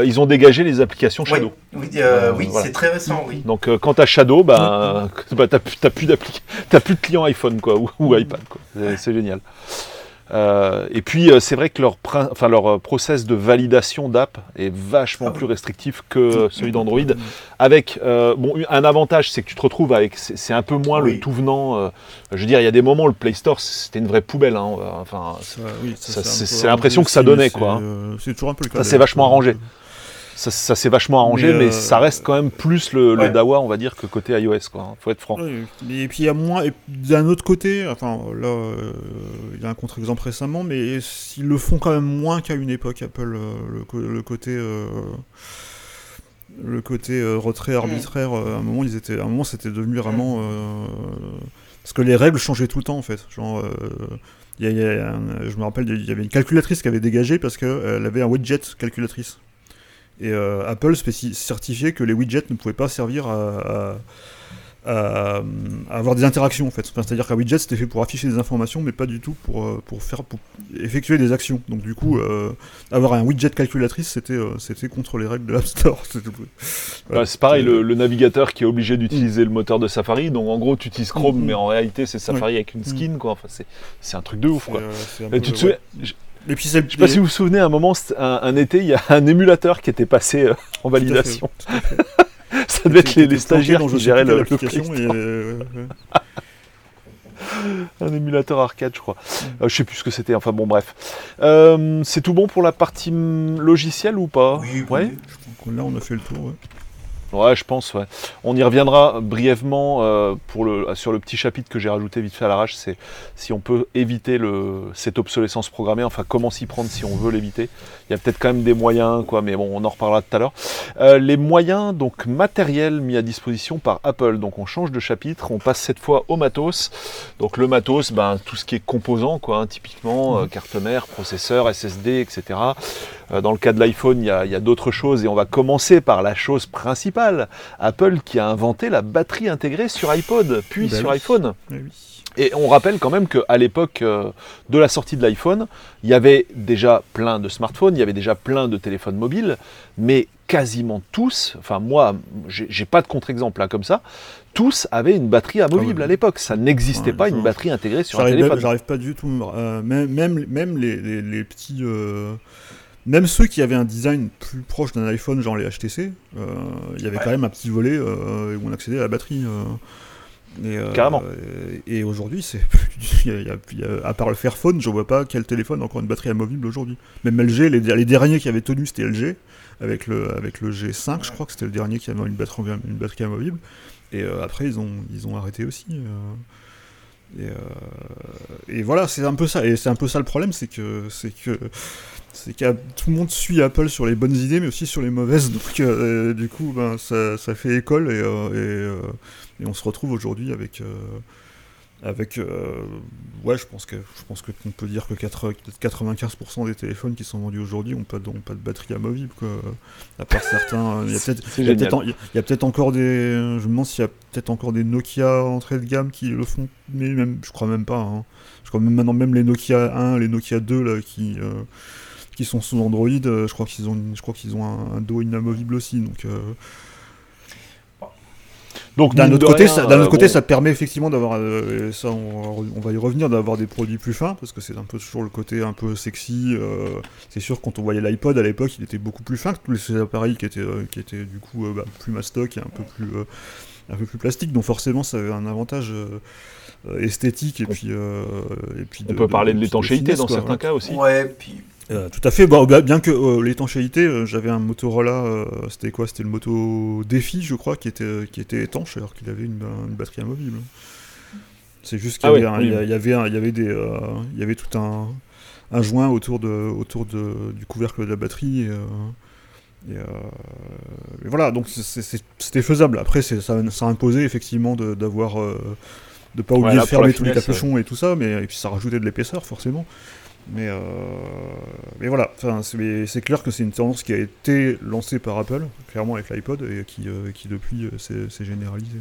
ils ont dégagé les applications Shadow. Oui, oui, c'est très récent, oui. Donc quand tu as Shadow, bah, bah, tu n'as plus, plus, de clients iPhone quoi, ou, iPad. C'est génial. Euh, et puis euh, c'est vrai que leur, enfin, leur euh, process de validation d'app est vachement plus restrictif que celui d'Android. Avec bon, un avantage, c'est que tu te retrouves avec, c'est un peu moins le tout venant. je veux dire, il y a des moments, le Play Store, c'était une vraie poubelle. Hein, enfin, c'est l'impression que ça donnait, quoi. C'est toujours un peu le cas. Ça s'est vachement arrangé ça, s'est vachement arrangé, mais, ça reste quand même plus le, DAWA, on va dire, que côté iOS, quoi. Faut être franc. et puis il y a moins, d'un autre côté, enfin là, euh, il y a un contre-exemple récemment, mais ils le font quand même moins qu'à une époque, Apple, euh, le, côté. le côté euh, retrait arbitraire, à un moment, ils étaient, à un moment, c'était devenu vraiment parce que les règles changeaient tout le temps en fait. Genre, y a, je me rappelle, il y avait une calculatrice qui avait dégagé parce qu'elle avait un widget calculatrice. Et euh, Apple certifiait que les widgets ne pouvaient pas servir à, avoir des interactions en fait. C'est-à-dire qu'un widget c'était fait pour afficher des informations, mais pas du tout pour, euh, pour faire pour effectuer des actions. Donc du coup, euh, avoir un widget calculatrice, c'était c'était contre les règles de l'App Store. c'est pareil, le, navigateur qui est obligé d'utiliser le moteur de Safari. Donc en gros, tu utilises Chrome, mm-hmm. mais en réalité c'est Safari avec une skin, mm. quoi. Enfin, c'est un truc de ouf, quoi. tu te souviens je sais pas si vous vous souvenez, à un moment, un, été, il y a un émulateur qui était passé euh, en validation. ça devait être les, stagiaires qui géraient l'application. Euh, un émulateur arcade, je crois. Mm. Euh, je sais plus ce que c'était. Enfin bon, bref. c'est tout bon pour la partie logicielle ou pas? Oui, ouais. Là, on a fait le tour. Ouais, je pense. Ouais. On y reviendra brièvement euh, pour le, sur le petit chapitre que j'ai rajouté vite fait à l'arrache. C'est si on peut éviter le, cette obsolescence programmée. Enfin, comment s'y prendre si on veut l'éviter. Il y a peut-être quand même des moyens, quoi. Mais bon, on en reparlera tout à l'heure. Euh, les moyens donc matériels mis à disposition par Apple. Donc, on change de chapitre. On passe cette fois au matos. Donc, le matos, ben tout ce qui est composant, quoi. Hein, typiquement euh, carte mère, processeur, SSD, etc. dans le cas de l'iPhone, il y a, a d'autres choses et on va commencer par la chose principale Apple qui a inventé la batterie intégrée sur iPod, puis bah sur iPhone. Bah Et on rappelle quand même qu'à l'époque euh, de la sortie de l'iPhone, il y avait déjà plein de smartphones, il y avait déjà plein de téléphones mobiles, mais quasiment tous, enfin moi, j'ai pas de contre-exemple là comme ça, tous avaient une batterie amovible ah à l'époque. Ça n'existait pas une batterie intégrée sur un téléphone. J'arrive pas du tout, euh, même, même, les, petits. Euh, même ceux qui avaient un design plus proche d'un iPhone, genre les HTC, euh, il y avait quand même un petit volet euh, où on accédait à la batterie. Euh. Et, Carrément. Et aujourd'hui, c'est à part le Fairphone, je vois pas quel téléphone a encore une batterie amovible aujourd'hui. Même LG, les, les derniers qui avaient tenu, c'était LG avec le avec le G5, je crois que c'était le dernier qui avait une batterie une batterie amovible. Et après, ils ont ils ont arrêté aussi. Euh. Et, et, voilà, c'est un peu ça. Et c'est un peu ça le problème, c'est que c'est que c'est que tout le monde suit Apple sur les bonnes idées, mais aussi sur les mauvaises. Donc, du coup, ben, ça, ça, fait école et, et, et on se retrouve aujourd'hui avec avec ouais je pense que je pense que qu'on peut dire que 95% des téléphones qui sont vendus aujourd'hui ont pas de, pas de batterie amovible quoi à part certains il y a peut-être a peut-être encore des je me demande s'il y a peut-être encore des Nokia entrée de gamme qui le font mais même je crois même pas hein. je crois même maintenant même les Nokia 1 les Nokia 2 là qui qui sont sous Android je crois qu'ils ont je crois qu'ils ont un, dos inamovible aussi donc donc d'un autre côté, ça, d'un autre côté, ça permet effectivement d'avoir, euh, ça, on, va y revenir, d'avoir des produits plus fins parce que c'est un peu toujours le côté un peu sexy. Euh, c'est sûr quand on voyait l'iPod à l'époque, il était beaucoup plus fin que tous ces appareils qui étaient, euh, qui étaient du coup bah, plus mastoc et un peu plus, un peu plus plastique. Donc forcément, ça avait un avantage esthétique et puis, et puis. on peut parler de, l'étanchéité dans certains cas aussi. Ouais, puis euh, tout à fait. Bon, bah, bien que euh, l'étanchéité, euh, j'avais un Motorola, c'était quoi? C'était le Moto Défi, je crois, qui était, qui était étanche alors qu'il avait une, batterie amovible. C'est juste qu'il y, y, avait, il y avait des, il y avait tout un, un joint autour de, autour de, du couvercle de la batterie. Et, voilà, donc c'était faisable. Après, ça, ça imposait effectivement d'avoir, de, de, pas oublier de fermer tous les capuchons et tout ça, mais et puis ça rajoutait de l'épaisseur forcément. Mais, euh, mais voilà, c'est clair que c'est une tendance qui a été lancée par Apple, clairement avec l'iPod, et qui, euh, qui depuis euh, s'est généralisée.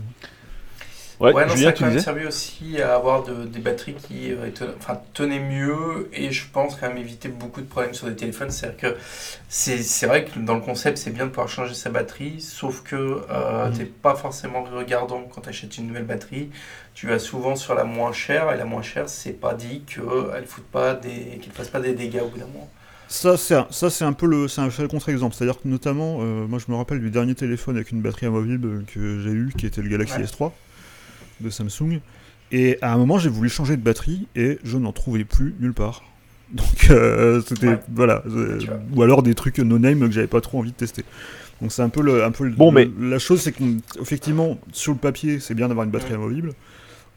Ouais, non, ça a quand même servi aussi à avoir des batteries qui enfin, tenaient mieux et je pense quand même éviter beaucoup de problèmes sur des téléphones. C'est-à-dire que c'est vrai que dans le concept, c'est bien de pouvoir changer sa batterie, sauf que mmh. tu n'es pas forcément regardant quand tu achètes une nouvelle batterie tu vas souvent sur la moins chère, et la moins chère, c'est pas dit qu'elle ne pas des, qu'il fasse pas des dégâts au bout d'un moment. Ça, c'est un, ça, c'est un peu le, c'est un, contre-exemple. C'est-à-dire que notamment, euh, moi je me rappelle du dernier téléphone avec une batterie amovible que j'ai eu, qui était le Galaxy S3 de Samsung. Et à un moment, j'ai voulu changer de batterie et je n'en trouvais plus nulle part. Donc euh, c'était voilà, euh, ou alors des trucs no name que j'avais pas trop envie de tester. Donc c'est un peu le, un peu bon, mais... la chose, c'est qu'effectivement sur le papier, c'est bien d'avoir une batterie amovible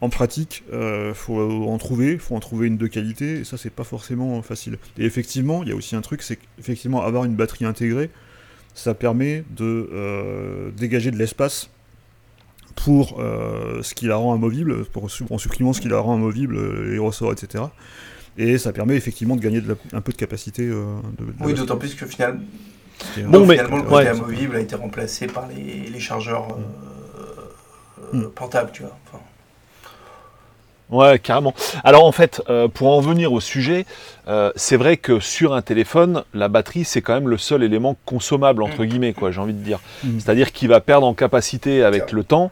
en pratique, euh, faut en trouver, faut en trouver une de qualité, et ça c'est pas forcément facile. Et effectivement, il y a aussi un truc, c'est qu'effectivement avoir une batterie intégrée, ça permet de euh, dégager de l'espace pour euh, ce qui la rend amovible, pour, en supprimant ce qui la rend amovible, les ressorts, etc. Et ça permet effectivement de gagner un peu de capacité. De, oui, d'autant plus que finalement, bon, mais, finalement le côté amovible a été remplacé par les, chargeurs mm. portables, tu vois. Enfin, Ouais, carrément. Alors en fait, euh, pour en venir au sujet, euh, c'est vrai que sur un téléphone, la batterie c'est quand même le seul élément consommable entre mm. guillemets, quoi. J'ai envie de dire. Mm. C'est-à-dire qu'il va perdre en capacité avec le temps.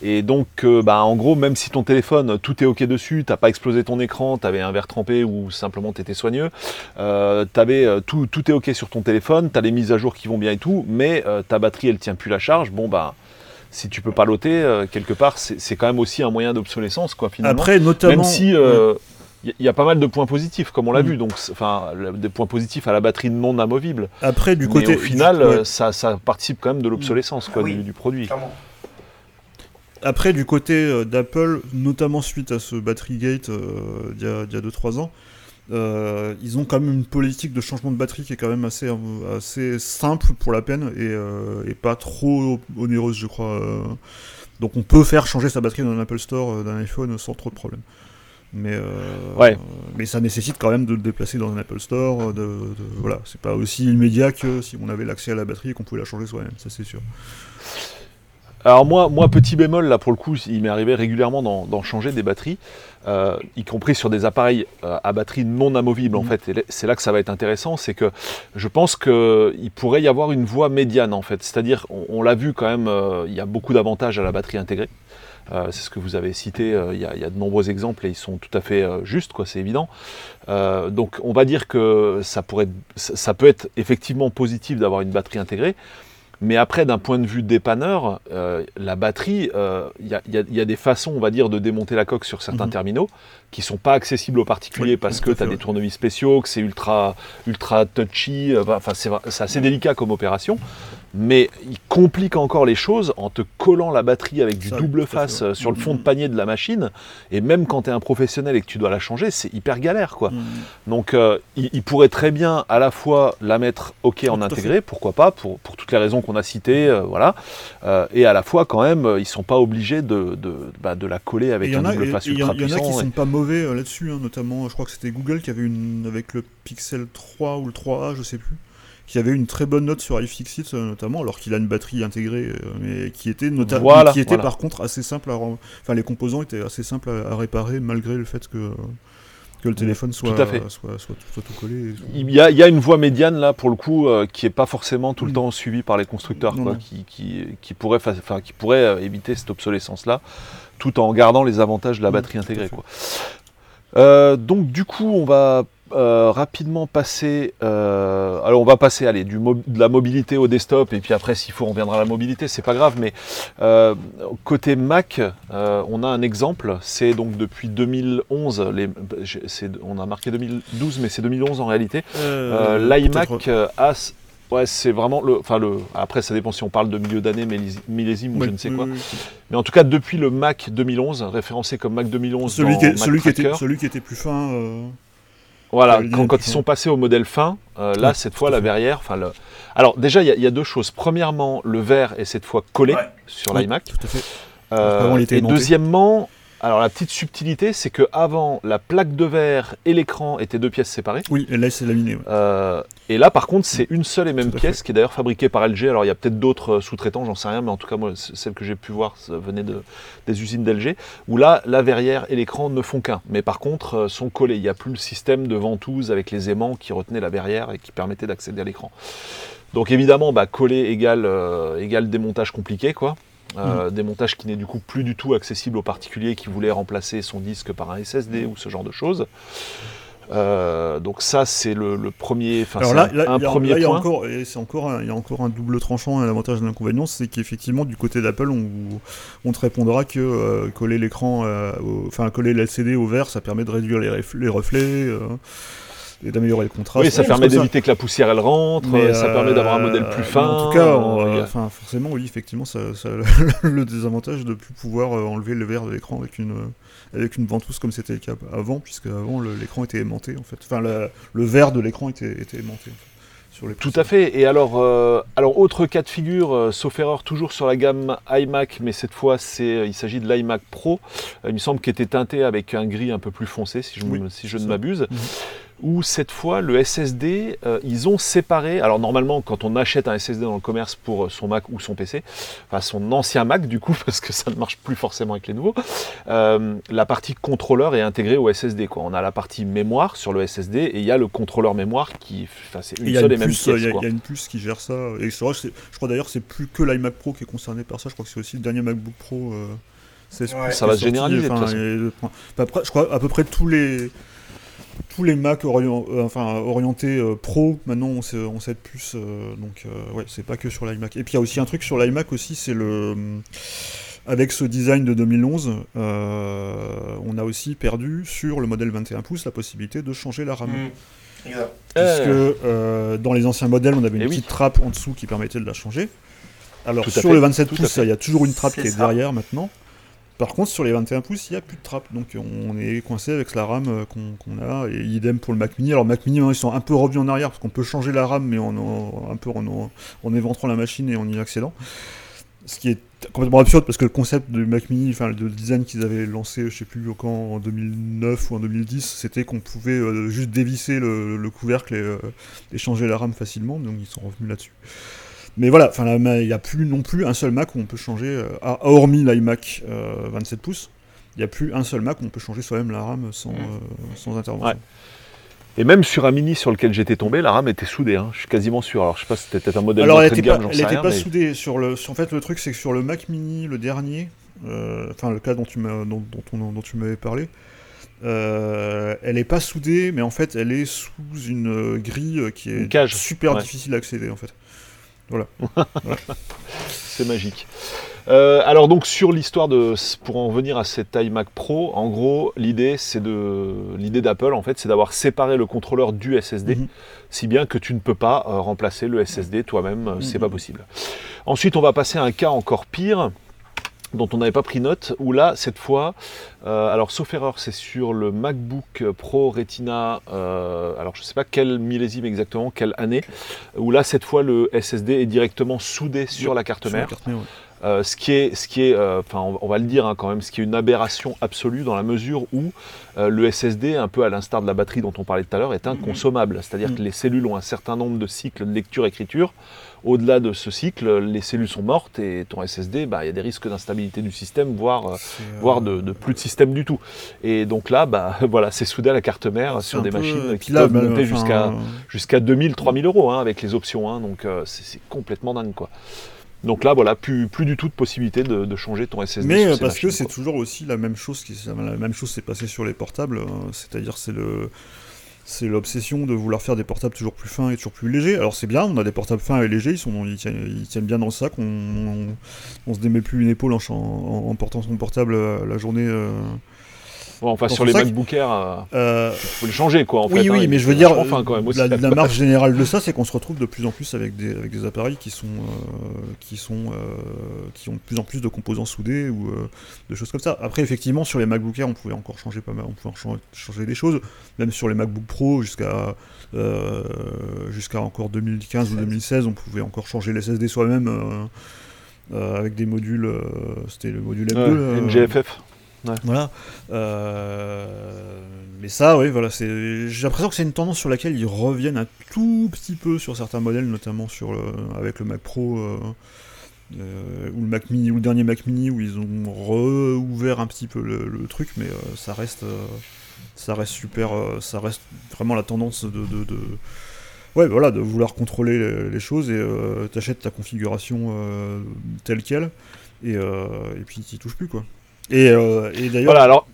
Et donc, euh, bah, en gros, même si ton téléphone, tout est ok dessus, t'as pas explosé ton écran, t'avais un verre trempé ou simplement t'étais soigneux, avais, tout, tout est ok sur ton téléphone, t'as les mises à jour qui vont bien et tout, mais ta batterie elle tient plus la charge, bon bah si tu peux pas loter, euh, quelque part, c'est quand même aussi un moyen d'obsolescence, quoi, finalement. Après, notamment. Même si. il euh, y, a pas mal de points positifs, comme on l'a mm. vu, donc enfin des points positifs à la batterie non amovible. Après, du côté, au final, euh, ça, ça, participe quand même de l'obsolescence, du, produit. Après, du côté d'Apple, notamment suite à ce battery gate il y a 2-3 ans, euh, ils ont quand même une politique de changement de batterie qui est quand même assez, assez simple pour la peine et, euh, pas trop onéreuse, je crois. Euh. donc on peut faire changer sa batterie dans un Apple Store d'un iPhone sans trop de problèmes. Mais, ouais. mais ça nécessite quand même de le déplacer dans un Apple Store. De, voilà, c'est pas aussi immédiat que si on avait l'accès à la batterie et qu'on pouvait la changer soi-même, ça c'est sûr. Alors moi, moi, petit bémol, là pour le coup, il m'est arrivé régulièrement d'en changer des batteries, euh, y compris sur des appareils euh, à batterie non amovible en mmh. fait. Et c'est là que ça va être intéressant, c'est que je pense qu'il pourrait y avoir une voie médiane en fait. C'est-à-dire, on, l'a vu quand même, euh, il y a beaucoup d'avantages à la batterie intégrée. c'est ce que vous avez cité, il y, a de nombreux exemples et ils sont tout à fait justes, quoi, c'est évident. donc on va dire que ça, pourrait, ça peut être effectivement positif d'avoir une batterie intégrée. Mais après, d'un point de vue dépanneur, euh, la batterie, il y, y, a des façons, on va dire, de démonter la coque sur certains Mhm. terminaux qui sont pas accessibles aux particuliers Oui, parce que tu as des tournevis spéciaux, que c'est ultra, ultra touchy, euh, enfin c'est assez délicat comme opération. Mais il complique encore les choses en te collant la batterie avec du Ça, double face euh, sur le fond de Mhm. panier de la machine. Et même quand tu es un professionnel et que tu dois la changer, c'est hyper galère quoi. Mm. Donc euh, il, il pourrait très bien à la fois la mettre OK en intégré, pourquoi pas, pour, pour toutes les raisons qu'on a citées, euh, voilà. Euh, et à la fois quand même, ils sont pas obligés de, de, bah, de la coller avec un a, double face ultra il y en a qui puissant. et- sont pas mauvais là-dessus, hein, notamment, je crois que c'était Google qui avait une avec le Pixel 3 ou le 3A, je sais plus, qui avait une très bonne note sur iFixit euh, notamment, alors qu'il a une batterie intégrée, euh, mais qui était nota- Voilà, qui était voilà. par contre assez simple à, enfin les composants étaient assez simples à, à réparer malgré le fait que que le téléphone soit Tout à fait. soit, soit, soit tout collé. Il y, a, il y a une voie médiane là pour le coup euh, qui est pas forcément tout le Mm. temps suivie par les constructeurs Non, quoi, non. Qui, qui, qui pourrait, enfin, qui pourrait éviter cette obsolescence là tout en gardant les avantages de la Mm, batterie intégrée quoi. Euh, donc du coup on va euh, rapidement passer euh, alors on va passer allez, du de la mobilité au desktop et puis après s'il faut on reviendra à la mobilité c'est pas grave mais euh, côté Mac on a un exemple c'est donc depuis 2011 les, j'ai- c'est- on a marqué 2012 mais c'est 2011 en réalité L'iMac a. Ouais, c'est vraiment le. Enfin, le. Après, ça dépend si on parle de milieu d'année, millésime, ou Ouais, je ne sais quoi. Mais en tout cas, depuis le Mac 2011, référencé comme Mac 2011 Celui, dans qui, est- Mac celui, qui était, celui qui était plus fin. Voilà, quand, ils sont passés au modèle fin, euh, là, Ouais, cette fois, la verrière. Enfin, le... Alors, déjà, il y, a- il y a deux choses. Premièrement, le verre est cette fois collé Ouais. sur l'iMac. Tout à fait. Euh, et deuxièmement, alors la petite subtilité, c'est que avant la plaque de verre et l'écran étaient deux pièces séparées. Oui, et là c'est laminé. ouais. Euh, et là, par contre, c'est une seule et même pièce qui est d'ailleurs fabriquée par LG. Alors, il y a peut-être d'autres euh, sous-traitants, j'en sais rien, mais en tout cas, moi, celle que j'ai pu voir ça venait de, des usines d'LG, où là, la verrière et l'écran ne font qu'un. Mais par contre, euh, sont collés. Il n'y a plus le système de ventouse avec les aimants qui retenaient la verrière et qui permettaient d'accéder à l'écran. Donc, évidemment, bah, coller égale, euh, égale démontage compliqué, quoi. Euh, Démontage qui n'est du coup plus du tout accessible aux particuliers qui voulaient remplacer son disque par un SSD ou ce genre de choses. Euh, donc ça c'est le, le premier, Alors là, un, là, un il y a- premier là, il y a point. encore, et c'est encore, un- il y a encore un double tranchant, un avantage et un inconvénient, c'est qu'effectivement du côté d'Apple, on, te répondra que euh, coller l'écran, enfin coller l'LCD au verre, ça permet de réduire les, ref- les reflets et d'améliorer le contraste. Oui, ça permet d'éviter que la poussière elle rentre, Mais, ça permet d'avoir un euh, modèle plus fin. En tout cas, euh, euh, enfin, forcément, oui, effectivement, ça, ça- le désavantage de plus pouvoir euh, enlever le verre de l'écran avec une, euh, avec une ventouse comme c'était le cas avant, puisque avant l'écran était aimanté en fait. Enfin, la- le verre de l'écran était, était aimanté en fait, Tout à fait. Et alors, euh, alors autre cas de figure, euh, sauf erreur, toujours sur la gamme iMac, mais cette fois, c'est, il s'agit de l'iMac Pro. Euh, il me semble qu'il était teinté avec un gris un peu plus foncé, si je, me- Oui, si je c'est ne m'abuse. Où cette fois, le SSD, euh, ils ont séparé. Alors normalement, quand on achète un SSD dans le commerce pour son Mac ou son PC, enfin son ancien Mac du coup, parce que ça ne marche plus forcément avec les nouveaux, euh, la partie contrôleur est intégrée au SSD. Quoi. On a la partie mémoire sur le SSD et il y a le contrôleur mémoire qui, enfin, c'est Et une Il y, a seule et une même puce, pièce. il y a- y une puce qui gère ça. Et c'est vrai, je crois d'ailleurs que c'est plus que l'iMac Pro qui est concerné par ça. Je crois que c'est aussi le dernier MacBook Pro. euh, 16 Ouais. pouces Ça va se généraliser, de toute enfin, façon. et le- enfin, après, je crois à peu près tous les tous les Mac orient- euh, enfin, orientés euh, pro maintenant ont cette puce. euh, donc euh, ouais, c'est pas que sur l'iMac. Et puis il y a aussi un truc sur l'iMac aussi, c'est le avec ce design de 2011, euh, on a aussi perdu sur le modèle 21 pouces la possibilité de changer la RAM. Mm. Exact. Puisque Euh, euh, dans les anciens modèles, on avait une Eh oui. petite trappe en dessous qui permettait de la changer. Alors Tout sur fait, le 27 tout à pouces, il y a toujours une trappe qui est ça. derrière maintenant. Par contre, sur les 21 pouces, il n'y a plus de trappe. Donc on est coincé avec la RAM euh, qu'on a. Et idem pour le Mac Mini. Alors Mac Mini, maintenant, ils sont un peu revenus en arrière parce qu'on peut changer la RAM, mais en, en- éventrant la machine et en y accédant. Ce qui est complètement absurde parce que le concept du Mac Mini, enfin le design qu'ils avaient lancé, je sais plus quand, en 2009 ou en 2010, c'était qu'on pouvait euh, juste dévisser le, le couvercle et, euh, et changer la RAM facilement, donc ils sont revenus là-dessus. Mais voilà, il n'y a plus non plus un seul Mac où on peut changer, euh, ah, hormis l'iMac euh, 27 pouces, il n'y a plus un seul Mac où on peut changer soi-même la RAM sans, euh, sans intervention. Ouais. Et même sur un mini sur lequel j'étais tombé, la RAM était soudée, hein. je suis quasiment sûr. Alors je sais pas si c'était peut-être un modèle Alors elle n'était pas, elle rien. mais- soudée sur le. sur- en fait, le truc c'est que sur le Mac Mini, le dernier, euh, enfin le cas dont tu m'as dont, dont on- dont tu m'avais parlé, euh, elle n'est pas soudée, mais en fait elle est sous une euh, grille euh, qui est Une cage, super ouais. difficile à accéder en fait. Voilà. c'est magique. Euh, alors donc sur l'histoire de, pour en revenir à cette iMac Pro, en gros l'idée c'est de, l'idée d'Apple en fait c'est d'avoir séparé le contrôleur du SSD, Mhm. si bien que tu ne peux pas euh, remplacer le SSD toi-même, euh, c'est Mhm. pas possible. Ensuite on va passer à un cas encore pire dont on n'avait pas pris note, où là, cette fois, euh, alors sauf erreur, c'est sur le MacBook Pro Retina, euh, alors je ne sais pas quel millésime exactement, quelle année, où là, cette fois, le SSD est directement soudé sur la carte Sur la mère. carte mère, ouais. Euh, ce qui est, ce qui est, enfin, on, on va le dire hein, quand même, ce qui est une aberration absolue dans la mesure où le SSD, un peu à l'instar de la batterie dont on parlait tout à l'heure, est inconsommable. C'est-à-dire Mhm. que les cellules ont un certain nombre de cycles de lecture-écriture. Au-delà de ce cycle, les cellules sont mortes et ton SSD, bah, il y a des risques d'instabilité du système, voire, euh, euh, voire de, de plus de système du tout. Et donc là, bah, voilà, c'est soudé à la carte mère sur des machines qui peuvent monter jusqu'à jusqu'à 2000, 3000 euros hein, avec les options. hein, donc euh, c'est complètement dingue quoi. Donc là, voilà, plus, plus du tout de possibilité de, de changer ton SSD. Mais sur euh, ces parce que c'est toujours aussi la même chose qui la même chose s'est passée sur les portables, euh, c'est-à-dire c'est le c'est l'obsession de vouloir faire des portables toujours plus fins et toujours plus légers. Alors c'est bien, on a des portables fins et légers, ils, sont, ils, tiennent, bien dans le sac, on, on, se démet plus une épaule en portant son portable euh, la journée. euh. Enfin, sur les. MacBook Air, euh, Euh, faut le changer quoi. En oui, fait, oui, hein, mais il je veux dire, vachement fin, quand même aussi. la, la marge générale de ça, c'est qu'on se retrouve de plus en plus avec des, avec des appareils qui sont, euh, qui sont, euh, qui ont de plus en plus de composants soudés ou de choses comme ça. Après, effectivement, sur les MacBook Air, on pouvait encore changer pas mal, on pouvait changer des choses, même sur les MacBook Pro jusqu'à, jusqu'à encore 2015 ou 2016, on pouvait encore changer les SSD soi-même. avec des modules, c'était le module M2. Ouais, euh, Voilà. Euh, mais ça, oui, voilà, c'est. J'ai l'impression que c'est une tendance sur laquelle ils reviennent un tout petit peu sur certains modèles, notamment sur avec le Mac Pro euh, euh, ou le Mac Mini ou dernier Mac Mini où ils ont rouvert un petit peu le, truc, mais ça reste, ça reste super, ça reste vraiment la tendance de, ouais, voilà, de vouloir contrôler les, choses et t'achètes ta configuration telle quelle et, et puis t'y touches plus quoi. Et, euh, et d'ailleurs, Voilà, alors,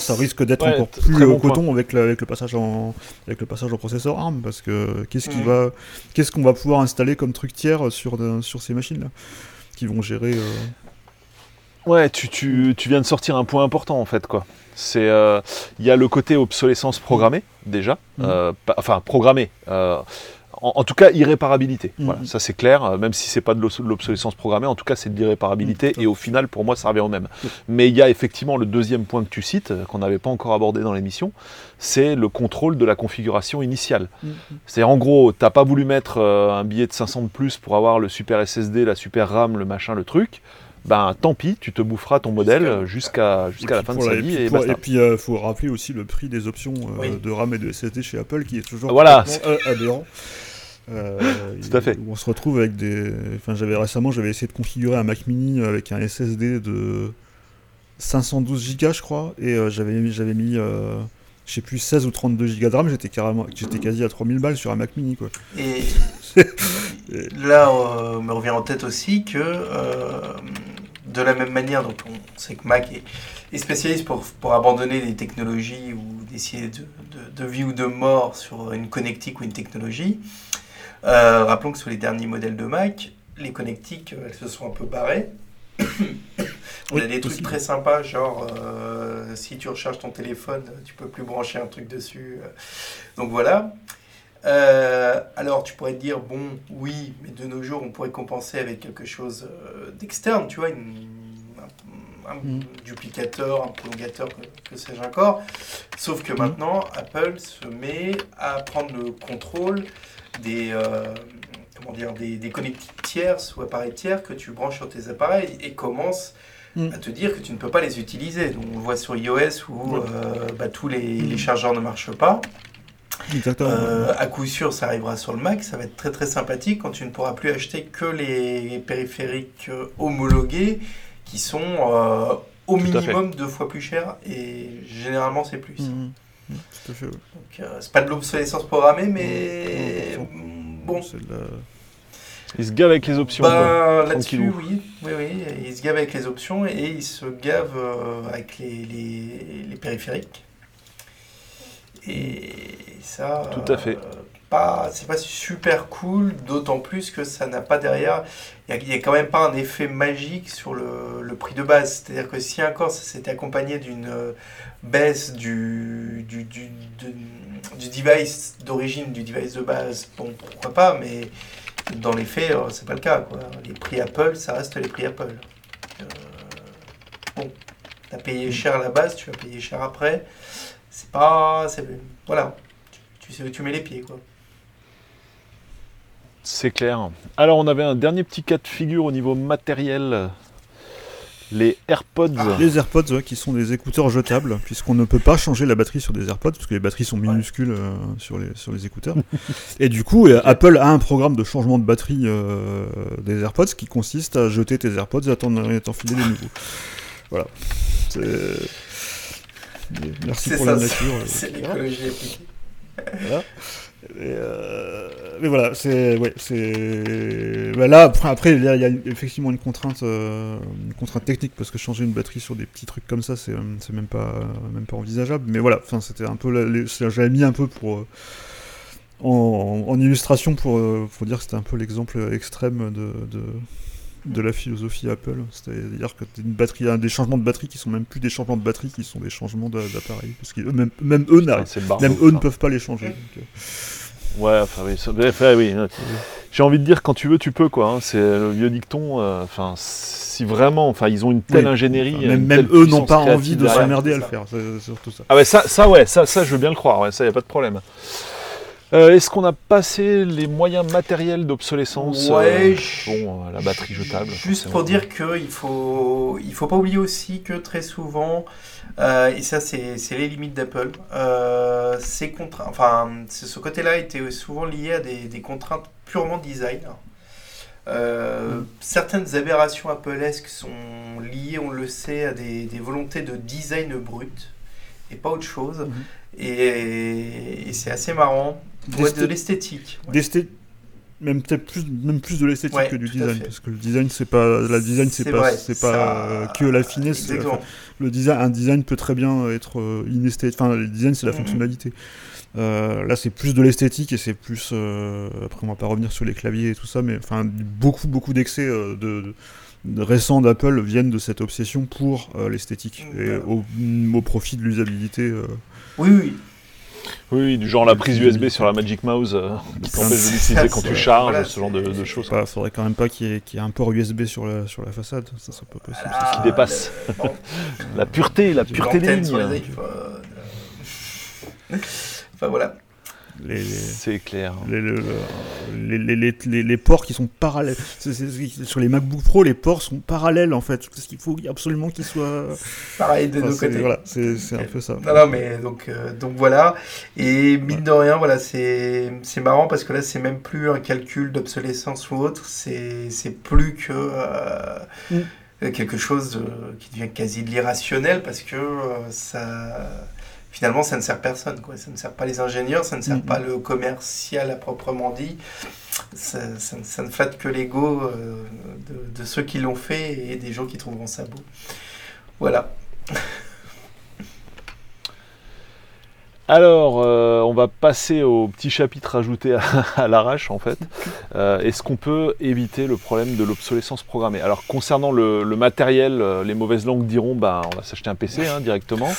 ça risque d'être Ouais, encore plus bon euh, coton avec, le- avec le passage en avec le passage en processeur ARM parce que qu'est-ce qui Mhm. va qu'on va pouvoir installer comme truc tiers sur de- sur ces machines là qui vont gérer euh, ouais, tu, tu, tu viens de sortir un point important en fait, quoi. C'est, euh, il y a le côté obsolescence programmée déjà, euh, pas- enfin programmée. En, en tout cas, irréparabilité. Voilà, ça c'est clair, euh, même si c'est pas de l'obs- de l'obsolescence programmée, en tout cas c'est de l'irréparabilité, Mhm. et au final, pour moi, ça revient au même. Mais il y a effectivement le deuxième point que tu cites, euh, qu'on n'avait pas encore abordé dans l'émission, c'est le contrôle de la configuration initiale. C'est-à-dire, en gros, t'as pas voulu mettre euh, un billet de 500 de plus pour avoir le super SSD, la super RAM, le machin, le truc. Ben, tant pis, tu te boufferas ton modèle jusqu'à la puis fin de sa la- vie puis et basta. Et puis, il faut rappeler aussi le prix des options euh, Oui. de RAM et de SSD chez Apple qui est toujours Voilà. euh, aberrant. Euh, Tout à fait. Où on se retrouve avec des. Enfin, j'avais récemment, j'avais essayé de configurer un Mac Mini avec un SSD de 512 Go, je crois, et euh, j'avais mis, j'avais mis, euh, je sais plus, 16 ou 32 Go de RAM. J'étais carrément, j'étais quasi à 3000 balles sur un Mac Mini, quoi. Et là, euh, me revient en tête aussi que, euh, de la même manière, donc on sait que Mac est, est spécialiste pour, pour abandonner des technologies ou d'essayer de, de, de vie ou de mort sur une connectique ou une technologie. Euh, rappelons que sur les derniers modèles de Mac, les connectiques, euh, elles se sont un peu barrées. On Oui, a des trucs très sympas, genre euh, si tu recharges ton téléphone, tu peux plus brancher un truc dessus. Donc voilà. Euh, alors tu pourrais te dire, bon, oui, mais de nos jours, on pourrait compenser avec quelque chose euh, d'externe, tu vois, une- un, un Mhm. duplicateur, un prolongateur, que, que sais-je encore. Sauf que Mhm. maintenant, Apple se met à prendre le contrôle des, euh, comment dire, des, des connectiques tierces ou appareils tiers que tu branches sur tes appareils et commence Mhm. à te dire que tu ne peux pas les utiliser. Donc on le voit sur iOS où euh, bah, tous les, les chargeurs ne marchent pas. Exactement. Euh, à coup sûr, ça arrivera sur le Mac. Ça va être très très sympathique quand tu ne pourras plus acheter que les périphériques euh, homologués qui sont euh, au Tout minimum deux fois plus chers et généralement c'est plus. Tout à fait, ouais. Donc euh, c'est pas de l'obsolescence programmée, mais bon. C'est de la- Il se gave avec les options. Bah, là-dessus, oui, oui, oui, il se gave avec les options et il se gave euh, avec les, les, les périphériques. Et ça. Tout à fait. euh, pas, c'est pas super cool, d'autant plus que ça n'a pas derrière, il n'y a, quand même pas un effet magique sur le, le prix de base. C'est-à-dire que si encore ça s'était accompagné d'une euh, baisse du, du, du, du device d'origine, du device de base, bon, pourquoi pas, mais dans les faits, euh, c'est pas le cas. Quoi. Les prix Apple, ça reste les prix Apple. Euh, bon, tu as payé cher à la base, tu vas payer cher après. C'est pas. Voilà. Tu, tu sais où tu mets les pieds, quoi. C'est clair. Alors, on avait un dernier petit cas de figure au niveau matériel. Les AirPods. Ah. Les AirPods, qui sont des écouteurs jetables, puisqu'on ne peut pas changer la batterie sur des AirPods, parce que les batteries sont minuscules euh, sur, les, sur les écouteurs. et du coup, euh, Apple a un programme de changement de batterie euh, des AirPods qui consiste à jeter tes AirPods et à t'enfiler des nouveaux. Voilà. Merci pour la nature. C'est l'écologie Voilà. Euh, mais voilà, c'est ouais, c'est bah là après il y, a effectivement une contrainte, euh, une contrainte technique parce que changer une batterie sur des petits trucs comme ça, c'est c'est même pas même pas envisageable. Mais voilà, enfin c'était un peu, j'avais mis un peu pour euh, en, en, illustration pour pour dire que c'était un peu l'exemple extrême de, de de la philosophie Apple. C'est-à-dire que une batterie, des changements de batterie qui sont même plus des changements de batterie, qui sont des changements d'appareil. Parce que même, même eux, même eux ne peuvent pas les changer. Euh. Ouais, enfin oui, oui. J'ai envie de dire quand tu veux, tu peux quoi. Hein. C'est le vieux dicton. Euh, enfin, si vraiment, enfin, ils ont une telle ingénierie, même, eux n'ont pas envie de s'emmerder à le faire. C'est surtout ça. Ah ouais, ça, ça ouais, ça, ça, je veux bien le croire. Ouais, ça, y a pas de problème. Euh, est-ce qu'on a passé les moyens matériels d'obsolescence Ouais. Euh, bon, euh, la batterie jetable. Juste pour dire qu'il faut, il faut pas oublier aussi que très souvent, et ça c'est les limites d'Apple, ces contraintes, enfin, ce côté-là était souvent lié à des, des contraintes purement design. Mm. Certaines aberrations Apple-esques sont liées, on le sait, à des, des volontés de design brut et pas autre chose. Et, et c'est assez marrant de l'esthétique. Même peut-être plus, même plus de l'esthétique que du design, parce que le design c'est pas, la design c'est pas, c'est pas que la finesse. le design, un design peut très bien être euh, inesthétique. Enfin, le design c'est la mhm. fonctionnalité. Euh, là, c'est plus de l'esthétique et c'est plus. Euh, après, on va pas revenir sur les claviers et tout ça, mais enfin, beaucoup, beaucoup d'excès de, récents d'Apple viennent de cette obsession pour l'esthétique et au, au, profit de l'usabilité. Oui, oui. Oui, du genre la prise USB sur la Magic Mouse euh, qui t'empêche de l'utiliser quand tu charges, ce genre de, choses. Il faudrait quand même pas qu'il y, ait un port USB sur la, sur la façade, ça serait pas possible. Ah, qui dépasse. la pureté, la pureté des lignes. Enfin voilà. C'est clair. Les, les, les, ports qui sont parallèles. sur les MacBook Pro, les ports sont parallèles en fait. Parce qu'il faut absolument qu'ils soient. Pareil de nos côtés. Voilà, c'est un peu ça. Non, non, mais donc, euh, donc voilà. Et mine de rien, voilà, c'est marrant parce que là, c'est même plus un calcul d'obsolescence ou autre. C'est plus que. Euh, mm. quelque chose qui devient quasi de l'irrationnel parce que euh, ça finalement, ça ne sert personne. Quoi. Ça ne sert pas les ingénieurs, ça ne sert pas le commercial à proprement dit. Ça, ne flatte que l'ego euh, de, ceux qui l'ont fait et des gens qui trouveront ça beau. Voilà. Alors, euh, on va passer au petit chapitre ajouté à, l'arrache, en fait. Euh, est-ce qu'on peut éviter le problème de l'obsolescence programmée? Alors, concernant le, matériel, les mauvaises langues diront, bah, on va s'acheter un PC hein, directement.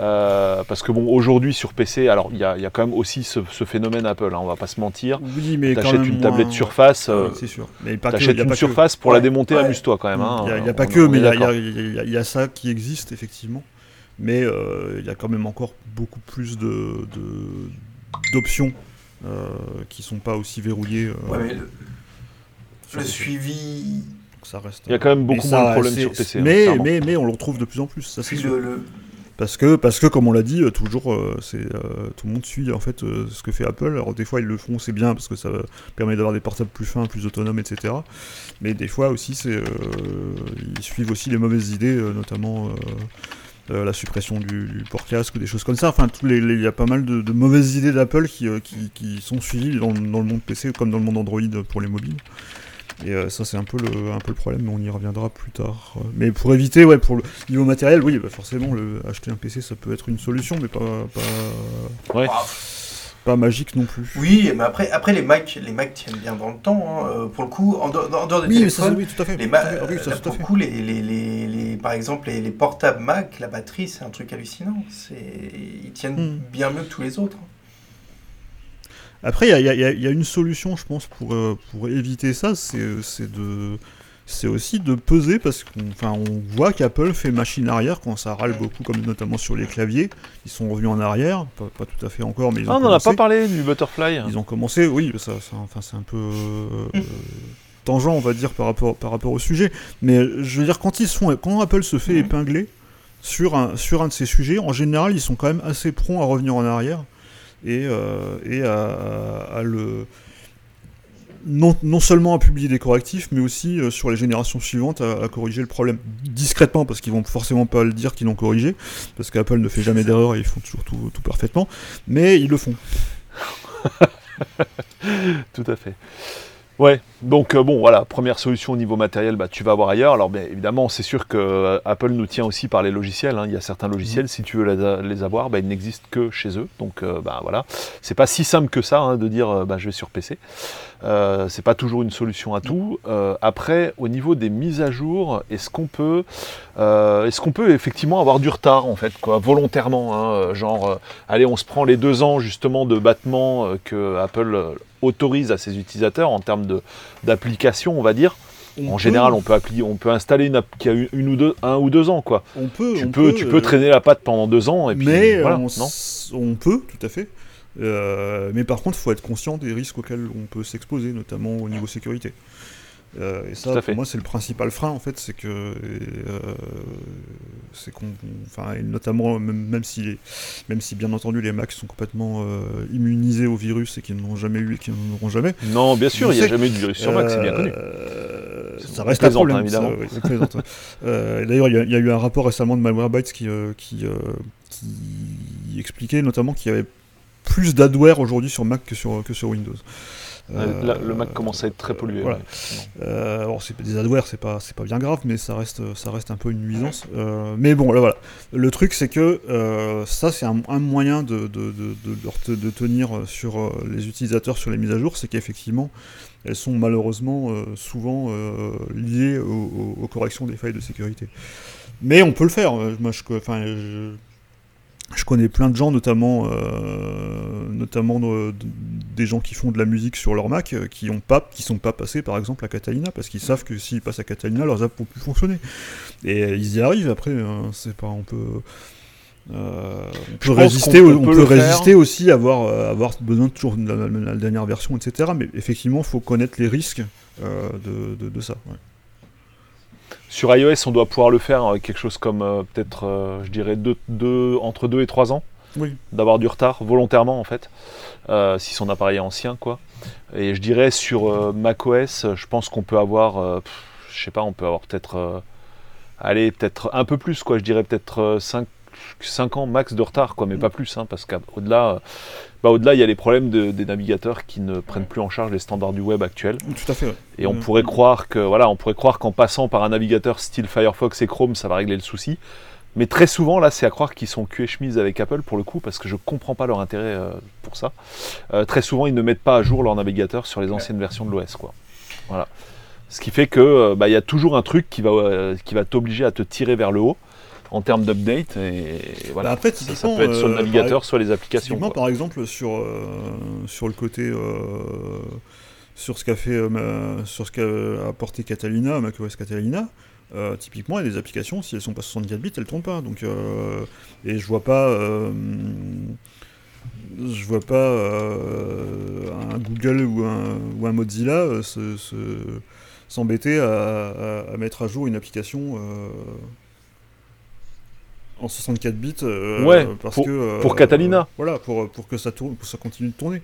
Euh, parce que bon, aujourd'hui sur PC, alors il y, a quand même aussi ce, phénomène Apple, hein, on va pas se mentir. Oui, mais t'achètes une tablette Surface, euh, c'est sûr. Mais t'achètes une Surface pour la démonter, amuse-toi quand même. Hein. il n'y a, pas que, mais il y, a ça qui existe effectivement. Mais euh, il y a quand même encore beaucoup plus de d'options qui sont pas aussi verrouillées. le, suivi ça reste. Il y a quand même beaucoup moins de problèmes sur PC. Hein, mais, mais, mais on le retrouve de plus en plus, ça c'est sûr. Le, parce que, parce que comme on l'a dit, euh, toujours, euh, c'est euh, tout le monde suit en fait ce que fait Apple. Alors des fois ils le font, c'est bien parce que ça permet d'avoir des portables plus fins, plus autonomes, etc. Mais des fois aussi, c'est ils suivent aussi les mauvaises idées, notamment la suppression du, port casque ou des choses comme ça. Enfin, il y a pas mal de, mauvaises idées d'Apple qui, qui, sont suivies dans, dans, le monde PC comme dans le monde Android pour les mobiles. Et euh, ça, c'est un, peu le, un peu le problème, mais on y reviendra plus tard. Mais pour éviter, ouais, pour le niveau matériel, oui, bah forcément, le, acheter un PC, ça peut être une solution, mais pas. pas... Ouais. Pas magique non plus. Oui, mais après, après les Mac, les Mac tiennent bien dans le temps. hein. Euh, Pour le coup, en, dehors- en dehors des Oui, mais ça, téléphones, oui, tout à fait. les tout ma- à fait. Ah oui, ça, à pour le coup, les, les, les, les- par exemple, les, les portables Mac, la batterie, c'est un truc hallucinant. C'est, ils tiennent Hmm. bien mieux que tous les autres. Après, il y y y a- une solution, je pense, pour, euh, pour éviter ça, c'est c'est de. C'est aussi de peser parce qu'on enfin, on voit qu'Apple fait machine arrière quand ça râle beaucoup, comme notamment sur les claviers. Ils sont revenus en arrière, pas, pas tout à fait encore, mais ils ont Ah, on n'en a pas parlé du Butterfly. Ils ont commencé, oui, ça, ça- enfin, c'est un peu euh, tangent, on va dire, par rapport, par rapport au sujet. Mais je veux dire, quand, ils sont, quand Apple se fait épingler sur un, sur un de ces sujets, en général, ils sont quand même assez prompts à revenir en arrière et, euh, et à, à- à le. Non, non seulement à publier des correctifs, mais aussi euh, sur les générations suivantes à, corriger le problème discrètement, parce qu'ils vont forcément pas le dire qu'ils l'ont corrigé, parce qu'Apple ne fait jamais d'erreur et ils font toujours tout, tout parfaitement, mais ils le font. Tout à fait. Ouais, donc euh, bon, voilà, première solution au niveau matériel, bah, tu vas voir ailleurs. Alors, bien évidemment, c'est sûr que euh, Apple nous tient aussi par les logiciels. hein. Il y a certains logiciels, si tu veux les, les avoir, bah, ils n'existent que chez eux. Donc, euh, bah, voilà, c'est pas si simple que ça hein, de dire euh, bah, je vais sur PC. C'est pas toujours une solution à tout. Après, au niveau des mises à jour, est-ce qu'on peut, est-ce qu'on peut effectivement avoir du retard en fait, quoi, volontairement, hein, genre, allez, on se prend les deux ans justement de battement que Apple autorise à ses utilisateurs en termes d'application, on va dire. On en peut- général, on peut, on peut installer une app qui a eu une ou deux, un ou deux ans, quoi. on peut, Tu on peux, peut, tu peux euh, traîner la patte pendant deux ans et puis mais voilà, on, non on peut, tout à fait. Euh, mais par contre, il faut être conscient des risques auxquels on peut s'exposer, notamment au niveau sécurité. Euh, et ça, pour fait. moi, c'est le principal frein, en fait, c'est que, euh, c'est qu'on, enfin, et notamment, même, même si, les- même si bien entendu les Macs sont complètement euh, immunisés au virus et qu'ils n'en ont jamais eu et qu'ils n'en auront jamais, Non, bien sûr, il n'y a jamais eu de virus sur Mac, c'est bien connu. euh, C'est- Ça reste un plaisante, problème, hein, évidemment. D'ailleurs, il y, y a eu un rapport récemment de Malwarebytes qui, qui, qui expliquait notamment qu'il y avait plus d'adware aujourd'hui sur Mac que sur, que sur Windows. Euh, là, le Mac Euh, commence à être très pollué. voilà. ouais, euh, alors c'est des adwares, c'est pas c'est pas bien grave, mais ça reste ça reste un peu une nuisance. Euh, mais bon, là voilà. Le truc c'est que euh, ça c'est un, un moyen de de, de, de tenir sur euh, les utilisateurs sur les mises à jour, c'est qu'effectivement elles sont malheureusement euh, souvent euh, liées au- au- aux corrections des failles de sécurité. Mais on peut le faire. Euh, Moi, je, co- enfin, je, je connais plein de gens, notamment, euh, notamment de- des gens qui font de la musique sur leur Mac, euh, qui ont pas, qui sont pas passés, par exemple, à Catalina, parce qu'ils savent que s'ils passent à Catalina, leurs apps vont plus fonctionner. Et euh, ils y arrivent. Après, euh, c'est pas, on peut. euh, on peut résister, on on peut peut le faire. résister aussi à avoir, euh, avoir besoin de toujours de la, dernière version, etc. Mais effectivement, il faut connaître les risques euh, de, de- de ça. ouais. Sur iOS, on doit pouvoir le faire euh, quelque chose comme euh, peut-être, euh, je dirais, deux- deux- entre 2 et 3 ans. Oui. D'avoir du retard, volontairement en fait, si son appareil est ancien, quoi. Et je dirais sur macOS, je pense qu'on peut avoir, pff, je sais pas, on peut avoir peut-être, allez, peut-être un peu plus, quoi. Je dirais peut-être 5, 5 ans max de retard, quoi, mais pas plus, hein, parce qu'au-delà, bah, au-delà, il y a les problèmes de- des navigateurs qui ne prennent plus en charge les standards du web actuels. Tout à fait. ouais. Et on Mm. pourrait croire que voilà, on pourrait croire qu'en passant par un navigateur style Firefox et Chrome, ça va régler le souci. Mais très souvent, là, c'est à croire qu'ils sont cul et chemise avec Apple pour le coup, parce que je comprends pas leur intérêt euh, pour ça. Euh, très souvent, ils ne mettent pas à jour leur navigateur sur les anciennes versions de l'OS, quoi. Voilà. Ce qui fait que euh, bah, il y a toujours un truc qui va, euh, qui va t'obliger à te tirer vers le haut en termes d'update. Et voilà. Bah, après, ça, peut être sur le euh, navigateur, soit les applications. Par exemple, sur, euh, sur le côté. euh, sur ce qu'a fait. euh, ma- sur ce qu'a apporté Catalina, macOS Catalina. euh, typiquement, il y a des applications, si elles sont pas 64 bits, elles tournent pas. Donc, euh, et je vois pas. je vois pas un Google ou un, ou un Mozilla se- se- s'embêter à, à- à mettre à jour une application en 64 bits euh, Ouais, parce pour- que, euh, pour Catalina. voilà, pour, pour que ça tourne, pour que ça continue de tourner.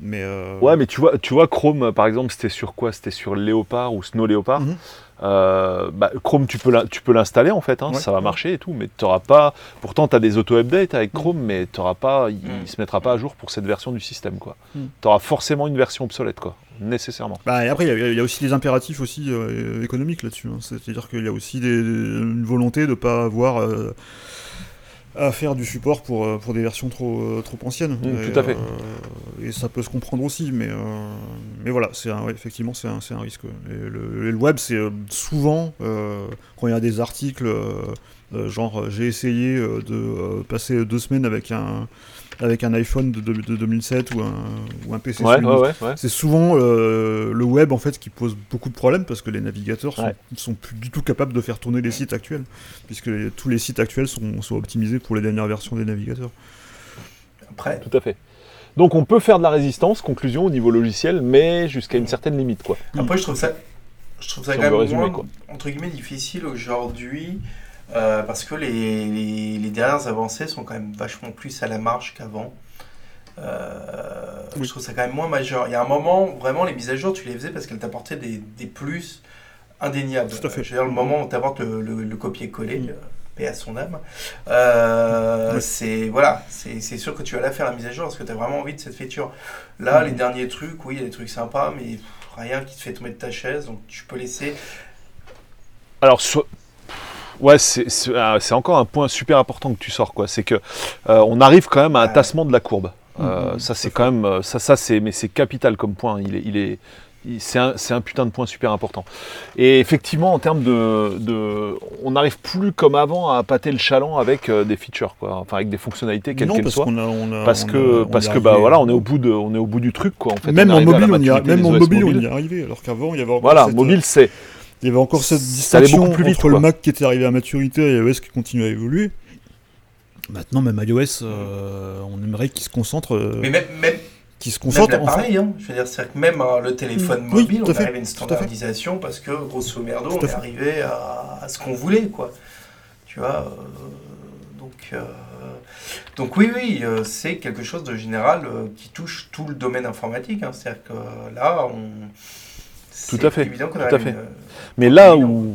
Mais euh, Ouais, mais tu vois, tu vois Chrome, par exemple, c'était sur quoi? C'était sur Léopard ou Snow Léopard. Mhm. Euh, bah, Chrome, tu peux l'in- tu peux l'installer en fait, hein, Ouais. ça va marcher et tout, mais tu pas. Pourtant, tu as des auto-updates avec Mhm. Chrome, mais t'auras pas, il, Mhm. il se mettra pas à jour pour cette version du système. quoi. Mhm. Tu auras forcément une version obsolète, quoi, nécessairement. Bah, et après, il y a- il y, a aussi des impératifs aussi euh, économiques là-dessus. hein. C'est-à-dire qu'il y a aussi des- une volonté de ne pas avoir. À faire du support pour, euh, pour des versions trop, euh, trop anciennes. Mm, et, tout à fait. euh, et ça peut se comprendre aussi, mais, euh, mais voilà, c'est un- ouais, effectivement, c'est un, un risque. Et le, et le web, c'est souvent, quand il y a des articles, genre euh, j'ai essayé euh, de euh, passer deux semaines avec un, avec un iPhone de, de- de 2007 ou un, ou un PC Ouais, sous ouais, Windows. ouais, ouais. C'est souvent euh, le web en fait qui pose beaucoup de problèmes parce que les navigateurs sont, Ouais. sont plus du tout capables de faire tourner les sites actuels puisque les- tous les sites actuels sont, sont optimisés pour les dernières versions des navigateurs. Après, Tout à fait. Donc on peut faire de la résistance, conclusion, au niveau logiciel, mais jusqu'à une certaine limite, quoi. après je trouve ça, je trouve ça Si quand même résumer, moins, quoi. entre guillemets, difficile aujourd'hui. Euh, parce que les, les, les dernières avancées sont quand même vachement plus à la marge qu'avant. Euh, Oui. Je trouve ça quand même moins majeur. Il y a un moment, vraiment, les mises à jour, tu les faisais parce qu'elles t'apportaient des, des plus indéniables. Tout à fait. Je veux dire, le moment où tu apportes le, le- le copier-coller, Mm. euh, paix à son âme, euh, Oui. c'est voilà, c'est sûr que tu vas la faire la mise à jour parce que tu as vraiment envie de cette feature. Là, Mm. les derniers trucs, oui, il y a des trucs sympas, mais pff, rien qui te fait tomber de ta chaise, donc tu peux laisser. Alors, so- ouais, c'est c'est- encore un point super important que tu sors, quoi. C'est que euh, on arrive quand même à un tassement de la courbe. Euh, Mhm, ça, tout c'est quand même, euh, ça, ça, c'est, mais c'est capital comme point. Il est, il est, c'est un, un putain de point super important. Et effectivement, en termes de, de- on n'arrive plus comme avant à pâter le chaland avec euh, des features, quoi. Enfin, avec des fonctionnalités, quelles non, qu'elles parce soient. a, on a- Parce on a- que, on parce que bah voilà, on est au bout de, on est au bout du truc, quoi. En fait, même en mobile, on y a, même en mobile, on y est arrivé, alors qu'avant il y avait Voilà, mobile, c'est il y avait encore cette distinction plus vite, entre quoi. le Mac qui était arrivé à maturité et iOS qui continue à évoluer. Maintenant, même iOS, euh, on aimerait qu'il se concentre, euh, Mais même, même, qu'il se même concentre. en fait- l'appareil, hein, je veux dire, c'est que même euh, le téléphone Oui, mobile, à on fait, arrive à une à standardisation parce que, grosso merdo, on est fait. arrivé à, à ce qu'on voulait, quoi. Tu vois, euh, donc, euh, donc oui, oui, euh, c'est quelque chose de général euh, qui touche tout le domaine informatique. hein. C'est-à-dire que là, on... Tout à fait, évident tout à fait. une- Mais là où,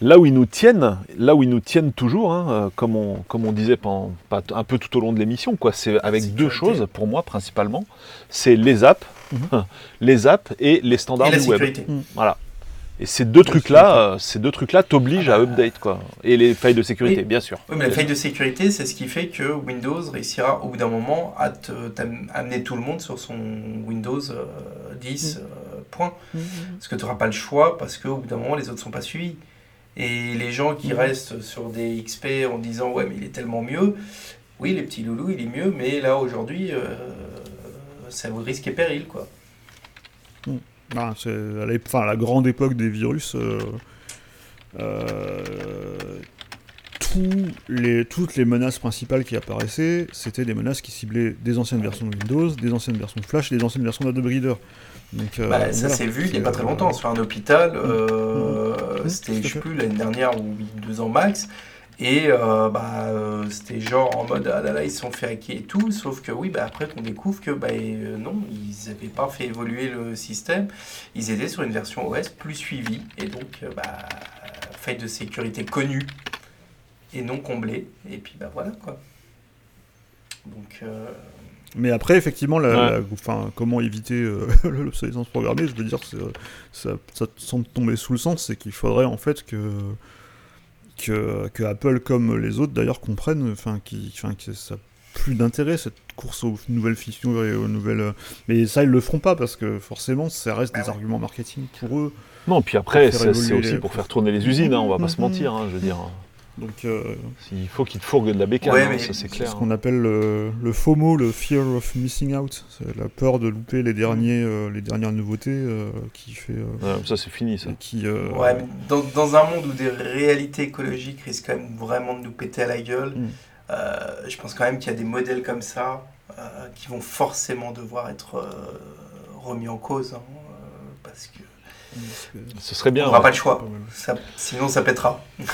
là où ils nous tiennent, là où ils nous tiennent toujours, hein, euh, comme, on, comme on disait pendant, un peu tout au long de l'émission, quoi, c'est avec deux sécurité. choses pour moi principalement, c'est les apps, Mhm. les apps et les standards Et la du web. sécurité. Voilà. Et ces deux trucs-là, euh, ces deux trucs-là t'obligent à update quoi. Et les failles de sécurité, Oui. bien sûr. Oui, mais la faille de sécurité, c'est ce qui fait que Windows réussira au bout d'un moment à te- t'am- amener tout le monde sur son Windows euh, 10 Mm. Point. Parce que tu n'auras pas le choix, parce qu'au bout d'un moment, les autres ne sont pas suivis. Et les gens qui restent sur des XP en disant Ouais, mais il est tellement mieux. Oui, les petits loulous, il est mieux, mais là, aujourd'hui, euh, ça vous risque et péril, quoi. Ah, c'est à enfin, à la grande époque des virus, euh, euh, tous les, toutes les menaces principales qui apparaissaient, c'était des menaces qui ciblaient des anciennes versions de Windows, des anciennes versions de Flash et des anciennes versions d'Adobe Reader. Donc, euh, Bah, ça voilà. s'est vu il n'y a pas très euh, longtemps sur un hôpital. euh, Mhm. C'était, je sais plus, l'année dernière ou deux ans max. Et euh, bah, c'était genre en mode ah là là, ils se sont fait hacker et tout. Sauf que oui, bah, après qu'on découvre que bah, non, ils n'avaient pas fait évoluer le système. Ils étaient sur une version OS plus suivie. Et donc, bah, faille de sécurité connue et non comblée. Et puis bah voilà quoi. Donc. Mais après, effectivement, la, Ouais. la- comment éviter euh, l'obsolescence programmée, je veux dire, euh, ça, ça semble tomber sous le sens, c'est qu'il faudrait en fait que, que, que Apple, comme les autres d'ailleurs, comprennent enfin, qui, enfin, que ça n'a plus d'intérêt, cette course aux nouvelles features et aux nouvelles... euh, Mais ça, ils le feront pas, parce que forcément, ça reste des ouais. arguments marketing pour eux. Non, puis après, c'est aussi les- pour faire tourner les usines, hein, on va pas se Mhm. mentir, hein, je veux dire. Donc, euh, Il faut qu'ils te fourguent de la bécane, Ouais, hein, mais ça c'est c'est clair. ce qu'on appelle le, le FOMO, le Fear of Missing Out. C'est la peur de louper les, derniers, euh, les dernières nouveautés euh, qui fait... euh, Ouais, ça c'est fini, ça. qui, euh, Ouais, mais dans, dans un monde où des réalités écologiques risquent quand même vraiment de nous péter à la gueule, Mm. euh, je pense quand même qu'il y a des modèles comme ça euh, qui vont forcément devoir être euh, remis en cause. hein, que Ce serait on bien. n'aura ouais. pas le choix. Ça- sinon, ça pètera. Eh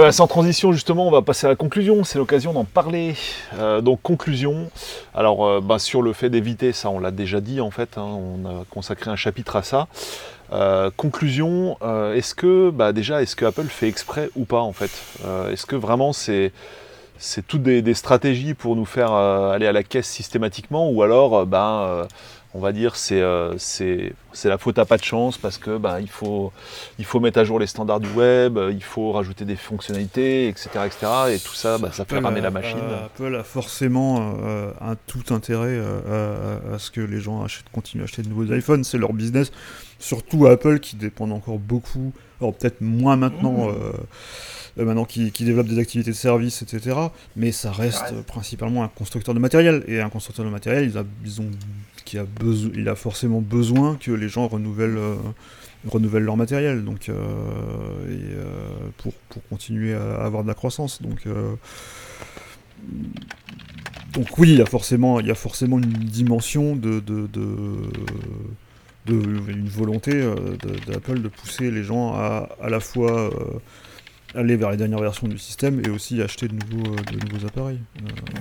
ben, sans transition, justement, on va passer à la conclusion. C'est l'occasion d'en parler. Euh, donc, conclusion. Alors, euh, bah, sur le fait d'éviter, ça, on l'a déjà dit, en fait. hein, on a consacré un chapitre à ça. Euh, conclusion, euh, est-ce que, bah, déjà, est-ce que Apple fait exprès ou pas, en fait? Euh, Est-ce que vraiment c'est. C'est toutes des, des stratégies pour nous faire euh, aller à la caisse systématiquement, ou alors, euh, ben, euh, on va dire, c'est, euh, c'est, C'est la faute à pas de chance parce que bah, il, faut, il faut mettre à jour les standards du web, il faut rajouter des fonctionnalités, etc. etc. et tout ça, bah, ça fait ramer la machine. Apple a forcément un tout intérêt à, ce que les gens achètent, continuent à acheter de nouveaux iPhones. C'est leur business. Surtout Apple qui dépend encore beaucoup, alors peut-être moins maintenant. Mmh. Euh, maintenant qui, qui, développe des activités de service, etc. Mais ça reste principalement un constructeur de matériel. Et un constructeur de matériel, il a, qui a il a forcément besoin que les gens renouvellent, euh, leur matériel. Donc, euh, et, pour, pour, continuer à avoir de la croissance. Donc, donc oui, il y a forcément, il forcément une dimension de, de, une volonté d'Apple de pousser les gens à à la fois aller vers les dernières versions du système et aussi acheter de nouveaux, euh, de nouveaux appareils. Euh,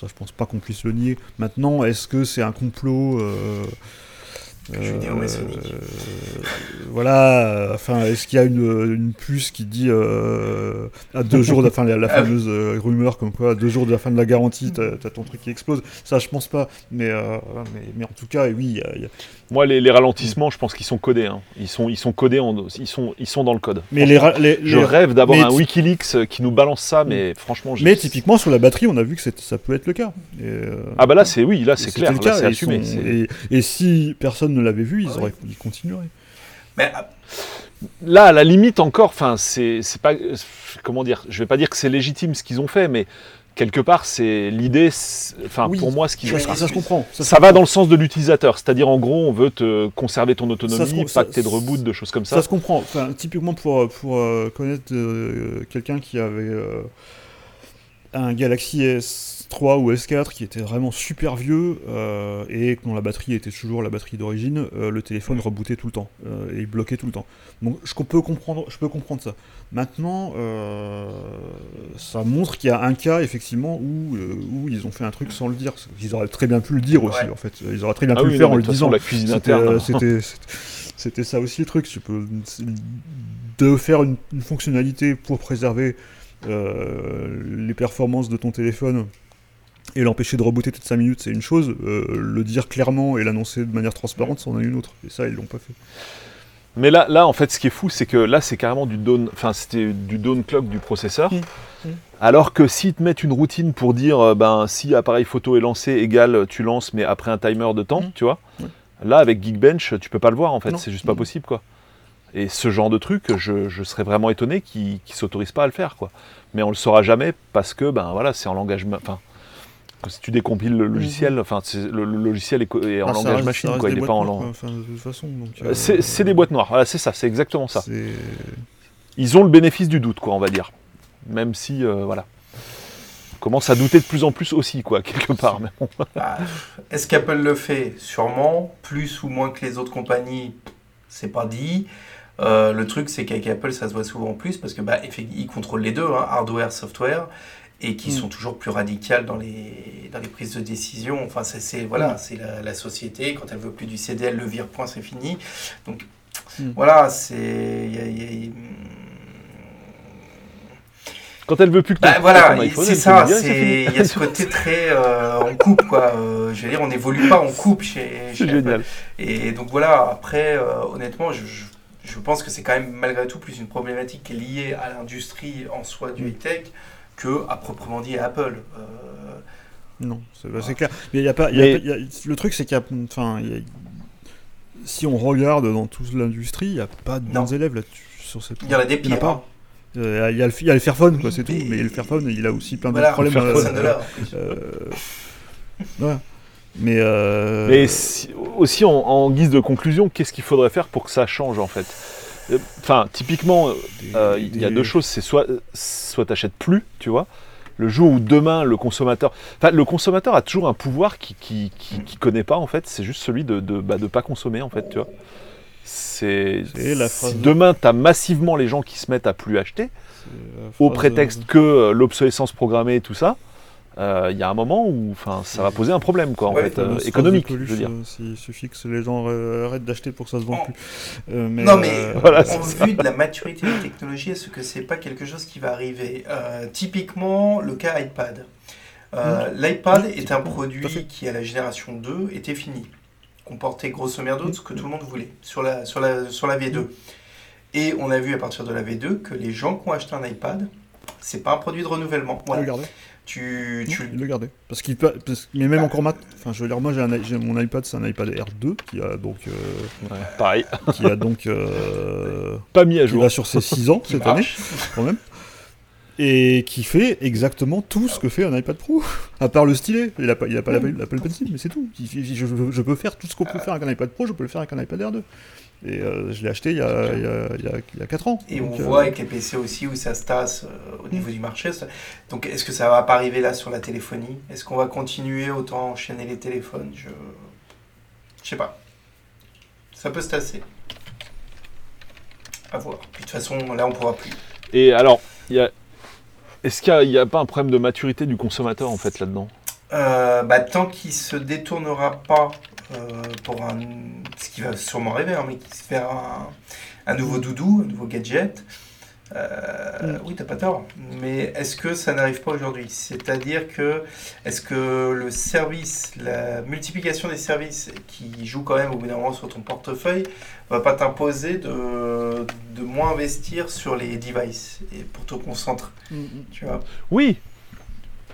ça, je pense pas qu'on puisse le nier. Maintenant, est-ce que c'est un complot euh, euh, voilà, enfin, est-ce qu'il y a une, une puce qui dit euh, à deux jours de la fin, la, ah fameuse euh, rumeur comme quoi, à deux jours de la fin de la garantie, t'as as ton truc qui explose? Ça, je pense pas. Mais, mais, mais, en tout cas, oui. Y a... Moi, les, les, ralentissements, je pense qu'ils sont codés. Hein. Ils, sont, ils sont codés, en, ils, sont, ils sont dans le code. Mais les, je rêve d'avoir un Wikileaks qui nous balance ça, mais franchement. Mais typiquement, sur la batterie, on a vu que ça peut être le cas. ah bah là, c'est oui, là, c'est clair, c'est assumé. et, et si personne ne l'avait vu, ils, auraient, ils continueraient. Mais ah, là, à la limite encore, enfin, c'est pas, comment dire, je vais pas dire que c'est légitime ce qu'ils ont fait, mais quelque part, c'est l'idée, enfin, pour moi, ce qu'ils ont ça, ça, se comprend. Ça, va dans le sens de l'utilisateur, c'est-à-dire en gros, on veut te conserver ton autonomie, pas que de reboot, de choses comme ça. Ça se comprend. Enfin, typiquement pour pour euh, connaître euh, quelqu'un qui avait euh, un Galaxy S 3 ou S4 qui était vraiment super vieux euh, et dont la batterie était toujours la batterie d'origine, euh, le téléphone rebootait tout le temps euh, et il bloquait tout le temps. Donc je peux comprendre, je peux comprendre ça. Maintenant, ça montre qu'il y a un cas effectivement où, où ils ont fait un truc sans le dire. Ils auraient très bien pu le dire aussi en fait. Ils auraient très bien ah pu le faire en le disant. La cuisine interne. C'était ça aussi le truc. Tu peux de faire une fonctionnalité pour préserver les performances de ton téléphone et l'empêcher de rebooter toutes 5 minutes, c'est une chose. Euh, le dire clairement et l'annoncer de manière transparente, c'en est une autre. Et ça, ils l'ont pas fait. Mais là, là, en fait, ce qui est fou, c'est que là, c'est carrément du down, enfin, c'était du down clock du processeur. Mmh. Mmh. Alors que s'ils te mettent une routine pour dire, euh, ben, si appareil photo est lancé, égal, tu lances, mais après un timer de temps, mmh. tu vois. Là, avec Geekbench, tu peux pas le voir, en fait. C'est juste pas possible, quoi. Et ce genre de truc, je, serais vraiment étonné qu'ils ne s'autorisent pas à le faire, quoi. Mais on le saura jamais parce que, ben voilà, c'est en langage, enfin, si tu décompiles le logiciel, mhm. enfin le, logiciel est, en ah, langage machine, quoi, il n'est pas en langue. Euh, c'est des boîtes noires, c'est ça, c'est exactement ça. Ils ont le bénéfice du doute, quoi, on va dire. Même si, euh, voilà. On commence à douter de plus en plus aussi, quoi, quelque part. Bah, est-ce qu'Apple le fait? Sûrement. Plus ou moins que les autres compagnies, c'est pas dit. Euh, le truc, c'est qu'avec Apple, ça se voit souvent plus parce que bah, ils contrôlent les deux, hein, hardware, software et qui mm. sont toujours plus radicales dans les, dans les prises de décision. Enfin, c'est voilà, mm. c'est la, société, quand elle veut plus du CD, elle le vire, point, c'est fini. Donc, mm. voilà, c'est... Quand elle veut plus que bah, voilà, c'est ça, il y a ce côté très euh, on coupe quoi. Euh, je veux dire, on n'évolue pas, on coupe chez. C'est génial. Et donc voilà. Après, euh, honnêtement, je, je, pense que c'est quand même malgré tout plus une problématique liée à l'industrie en soi du high tech que à proprement dit Apple. Euh, non, c'est clair. Mais il y a pas. le truc, c'est qu'il y a. Enfin, si on regarde dans toute l'industrie, il n'y a pas de bons élèves là-dessus. Sur cette il y en a des pires. Hein. Euh, il y, a le, il y a le Fairphone, quoi, c'est tout. Mais le Fairphone, il a aussi plein de problèmes. Euh, euh, Mais, euh... mais aussi en, en, guise de conclusion, qu'est-ce qu'il faudrait faire pour que ça change en fait? Enfin, typiquement, euh, il y a deux choses. C'est soit, soit t'achètes plus, tu vois. Le jour où demain le consommateur, enfin le consommateur a toujours un pouvoir qui qui, qui, connaît pas en fait. C'est juste celui de de, bah, de pas consommer en fait, tu vois. C'est si demain tu as massivement les gens qui se mettent à plus acheter au prétexte que euh, l'obsolescence programmée et tout ça il euh, y a un moment où ça va poser un problème quoi, en fait, euh, économique. je veux dire. S'il suffit que les gens arrêtent d'acheter pour que ça se vende plus. Euh, non, mais voilà, en vue de la maturité des technologies, est-ce que c'est pas quelque chose qui va arriver? Typiquement, le cas iPad. L'iPad est un produit qui, à la génération 2, était fini comportait grosso merdo ce que tout le monde voulait sur la, sur la, sur la V2. Et on a vu à partir de la V2 que les gens qui ont acheté un iPad, c'est pas un produit de renouvellement. Voilà. Tu, tu... Il le gardait. Parce qu'il peut. parce- Mais même encore mat. Enfin, je veux dire, moi j'ai, un i- j'ai mon iPad, c'est un iPad R2 qui a donc. euh, Ouais, pareil. qui a donc. euh, Pas mis à qui jour. va sur ses 6 ans cette année, quand même. Et qui fait exactement tout ce que fait un iPad Pro. À part le stylet. Il a pas, il a pas l'Apple, l'Apple Pencil, mais c'est tout. Il- il- Je, je- je peux faire tout ce qu'on peut faire avec un iPad Pro, je peux le faire avec un iPad R2. Et euh, je l'ai acheté il y a, il y a, il y a, il y a 4 ans. Et Donc, on euh, voit avec les PC aussi où ça se tasse euh, au niveau du marché. ça- Donc est-ce que ça va pas arriver là sur la téléphonie? Est-ce qu'on va continuer autant enchaîner les téléphones? Je je sais pas. Ça peut se tasser. À voir. Puis de toute façon, là on pourra plus. Et alors, il y a... est-ce qu'il n'y a, pas un problème de maturité du consommateur en fait là-dedans? Euh, bah, tant qu'il se détournera pas euh, pour un, ce qui va sûrement arriver, hein, mais qu'il se fait un, un nouveau doudou, un nouveau gadget, euh, oui, t'as pas tort. Mais est-ce que ça n'arrive pas aujourd'hui? C'est-à-dire que est-ce que le service, la multiplication des services qui joue quand même au bout d'un moment sur ton portefeuille, va pas t'imposer de, de moins investir sur les devices et pour te concentrer, mm, mm. tu vois? Oui.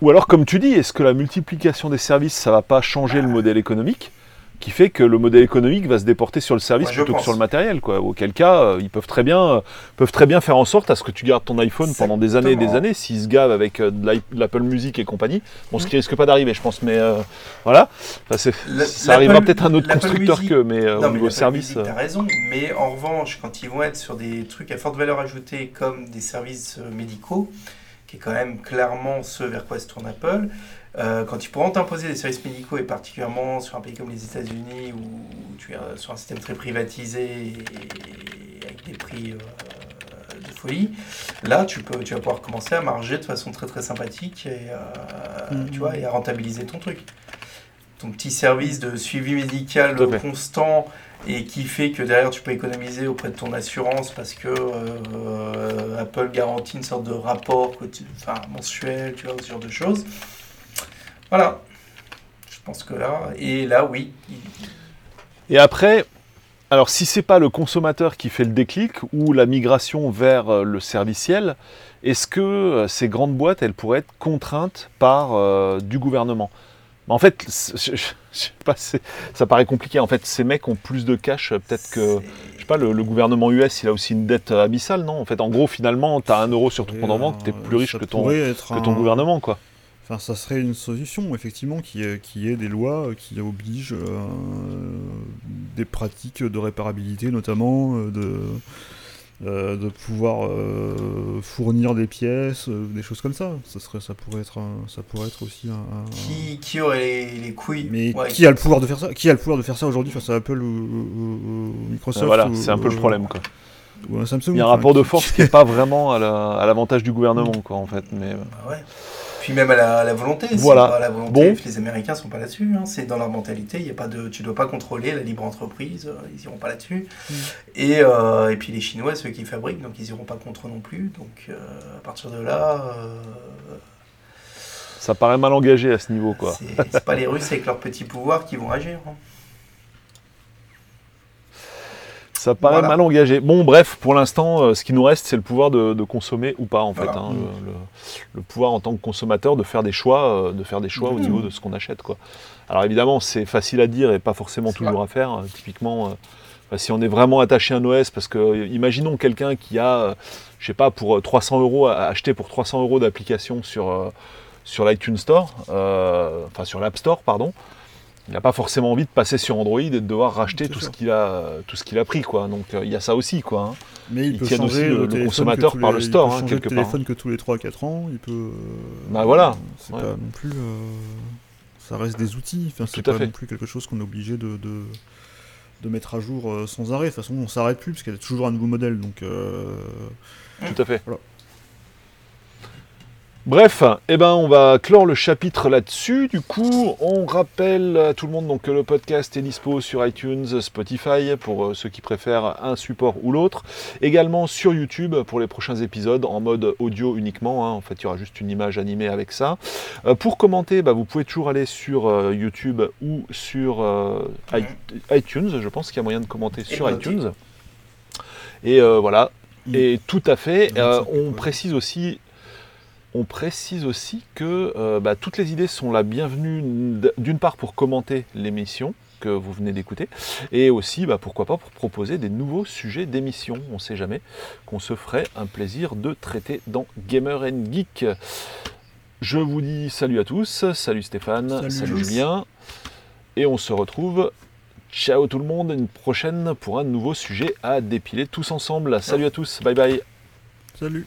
Ou alors, comme tu dis, est-ce que la multiplication des services, ça va pas changer le modèle économique? Qui fait que le modèle économique va se déporter sur le service Ouais, plutôt que sur le matériel, quoi. Auquel cas, euh, ils peuvent très bien, euh, peuvent très bien faire en sorte à ce que tu gardes ton iPhone pendant des années et des années, s'ils se gavent avec euh, de l'Apple Music et compagnie. Bon, ce qui risque pas d'arriver, je pense, mais euh, voilà. Enfin, ça arrivera peut-être à un autre constructeur Music- que, mais euh, Non, au mais niveau service. Euh, T'as raison, mais en revanche, quand ils vont être sur des trucs à forte valeur ajoutée comme des services médicaux, qui est quand même clairement ce vers quoi se tourne Apple, euh, quand ils pourront t'imposer des services médicaux, et particulièrement sur un pays comme les États-Unis, où tu es euh, sur un système très privatisé et avec des prix euh, de folie, là tu, peux, tu vas pouvoir commencer à marger de façon très très sympathique et, euh, Mhm. tu vois, et à rentabiliser ton truc. Ton petit service de suivi médical constant et qui fait que derrière tu peux économiser auprès de ton assurance parce que euh, Apple garantit une sorte de rapport enfin, mensuel, tu vois, ce genre de choses. Voilà. Je pense que là, et là, oui. Et après, alors si c'est pas le consommateur qui fait le déclic ou la migration vers euh, le serviciel, est-ce que euh, ces grandes boîtes, elles pourraient être contraintes par euh, du gouvernement? En fait, c'est- je, je- je sais pas, c'est- ça paraît compliqué. En fait, ces mecs ont plus de cash, peut-être que, je sais pas, le, le gouvernement US, il a aussi une dette abyssale, non? En fait, en gros, finalement, tu as un euro sur ton compte en banque, tu es plus riche que ton, pourrait être que ton un- gouvernement, quoi. Enfin, ça serait une solution, effectivement, qui est, qui est des lois euh, qui obligent euh, des pratiques de réparabilité, notamment, euh, de, euh, de pouvoir euh, fournir des pièces, euh, des choses comme ça. Ça, serait, ça, pourrait, être un- ça pourrait être aussi un... un- Qui, qui aurait les, les couilles Mais Ouais, qui a le pouvoir de faire ça? Qui a le pouvoir de faire ça aujourd'hui face à Apple ou, ou- ou Microsoft voilà, c'est un peu le problème, quoi. ou un Samsung Il y a un enfin, rapport de force qui n'est pas vraiment à la- à l'avantage du gouvernement, quoi, en fait. Mais, Bah ouais. Puis même à la, à la volonté. Voilà. pas à la volonté. Bon. Les Américains sont pas là-dessus. hein. C'est dans leur mentalité. Il y a pas de, tu dois pas contrôler la libre entreprise. euh, Ils iront pas là-dessus. Mm. Et, euh, et puis les Chinois, ceux qui fabriquent, donc ils iront pas contre non plus. Donc euh, à partir de là, ça paraît mal engagé à ce niveau, quoi. c'est c'est pas les Russes avec leur petit pouvoir qui vont agir. hein. Ça paraît Voilà. mal engagé. Bon, bref, pour l'instant, euh, ce qui nous reste, c'est le pouvoir de, de consommer ou pas, en fait. Hein, le, le- le pouvoir en tant que consommateur de faire des choix, euh, de faire des choix au Mhm. niveau de ce qu'on achète, quoi. Alors évidemment, c'est facile à dire et pas forcément toujours à faire. Euh, typiquement, euh, bah, si on est vraiment attaché à un OS, parce que imaginons quelqu'un qui a, euh, je sais pas, pour euh, 300 euros, à acheter pour 300 euros d'application sur, euh, sur l'iTunes Store, enfin sur l'App Store, pardon. Il n'a pas forcément envie de passer sur Android et de devoir racheter tout ce qu'il a, tout ce qu'il a pris, quoi. Donc euh, il y a ça aussi, quoi. hein. Mais il peut changer aussi le- consommateur par le il store, peut hein, quelque part. téléphone que tous les 3-4 ans, il peut. euh, Bah voilà, C'est ouais. pas non plus. euh, ça reste des outils. Enfin, c'est pas fait. non plus quelque chose qu'on est obligé de, de, de mettre à jour sans arrêt. De toute façon, on s'arrête plus parce qu'il y a toujours un nouveau modèle. Donc. euh, Tout à fait. Voilà. Bref, eh ben, on va clore le chapitre là-dessus. Du coup, on rappelle à tout le monde donc, que le podcast est dispo sur iTunes, Spotify, pour euh, ceux qui préfèrent un support ou l'autre. Également sur YouTube pour les prochains épisodes en mode audio uniquement. Hein. En fait, il y aura juste une image animée avec ça. Euh, pour commenter, bah, vous pouvez toujours aller sur euh, YouTube ou sur iTunes. Je pense qu'il y a moyen de commenter sur iTunes. Et voilà. Et tout à fait. on précise aussi on précise aussi que euh, bah, toutes les idées sont la bienvenue d'une part pour commenter l'émission que vous venez d'écouter, et aussi, bah, pourquoi pas, pour proposer des nouveaux sujets d'émission. On ne sait jamais qu'on se ferait un plaisir de traiter dans Gamer and Geek. Je vous dis salut à tous, salut Stéphane, salut, Julien, et on se retrouve Ciao tout le monde, une prochaine pour un nouveau sujet à dépiler tous ensemble. Salut à tous, bye bye. Salut.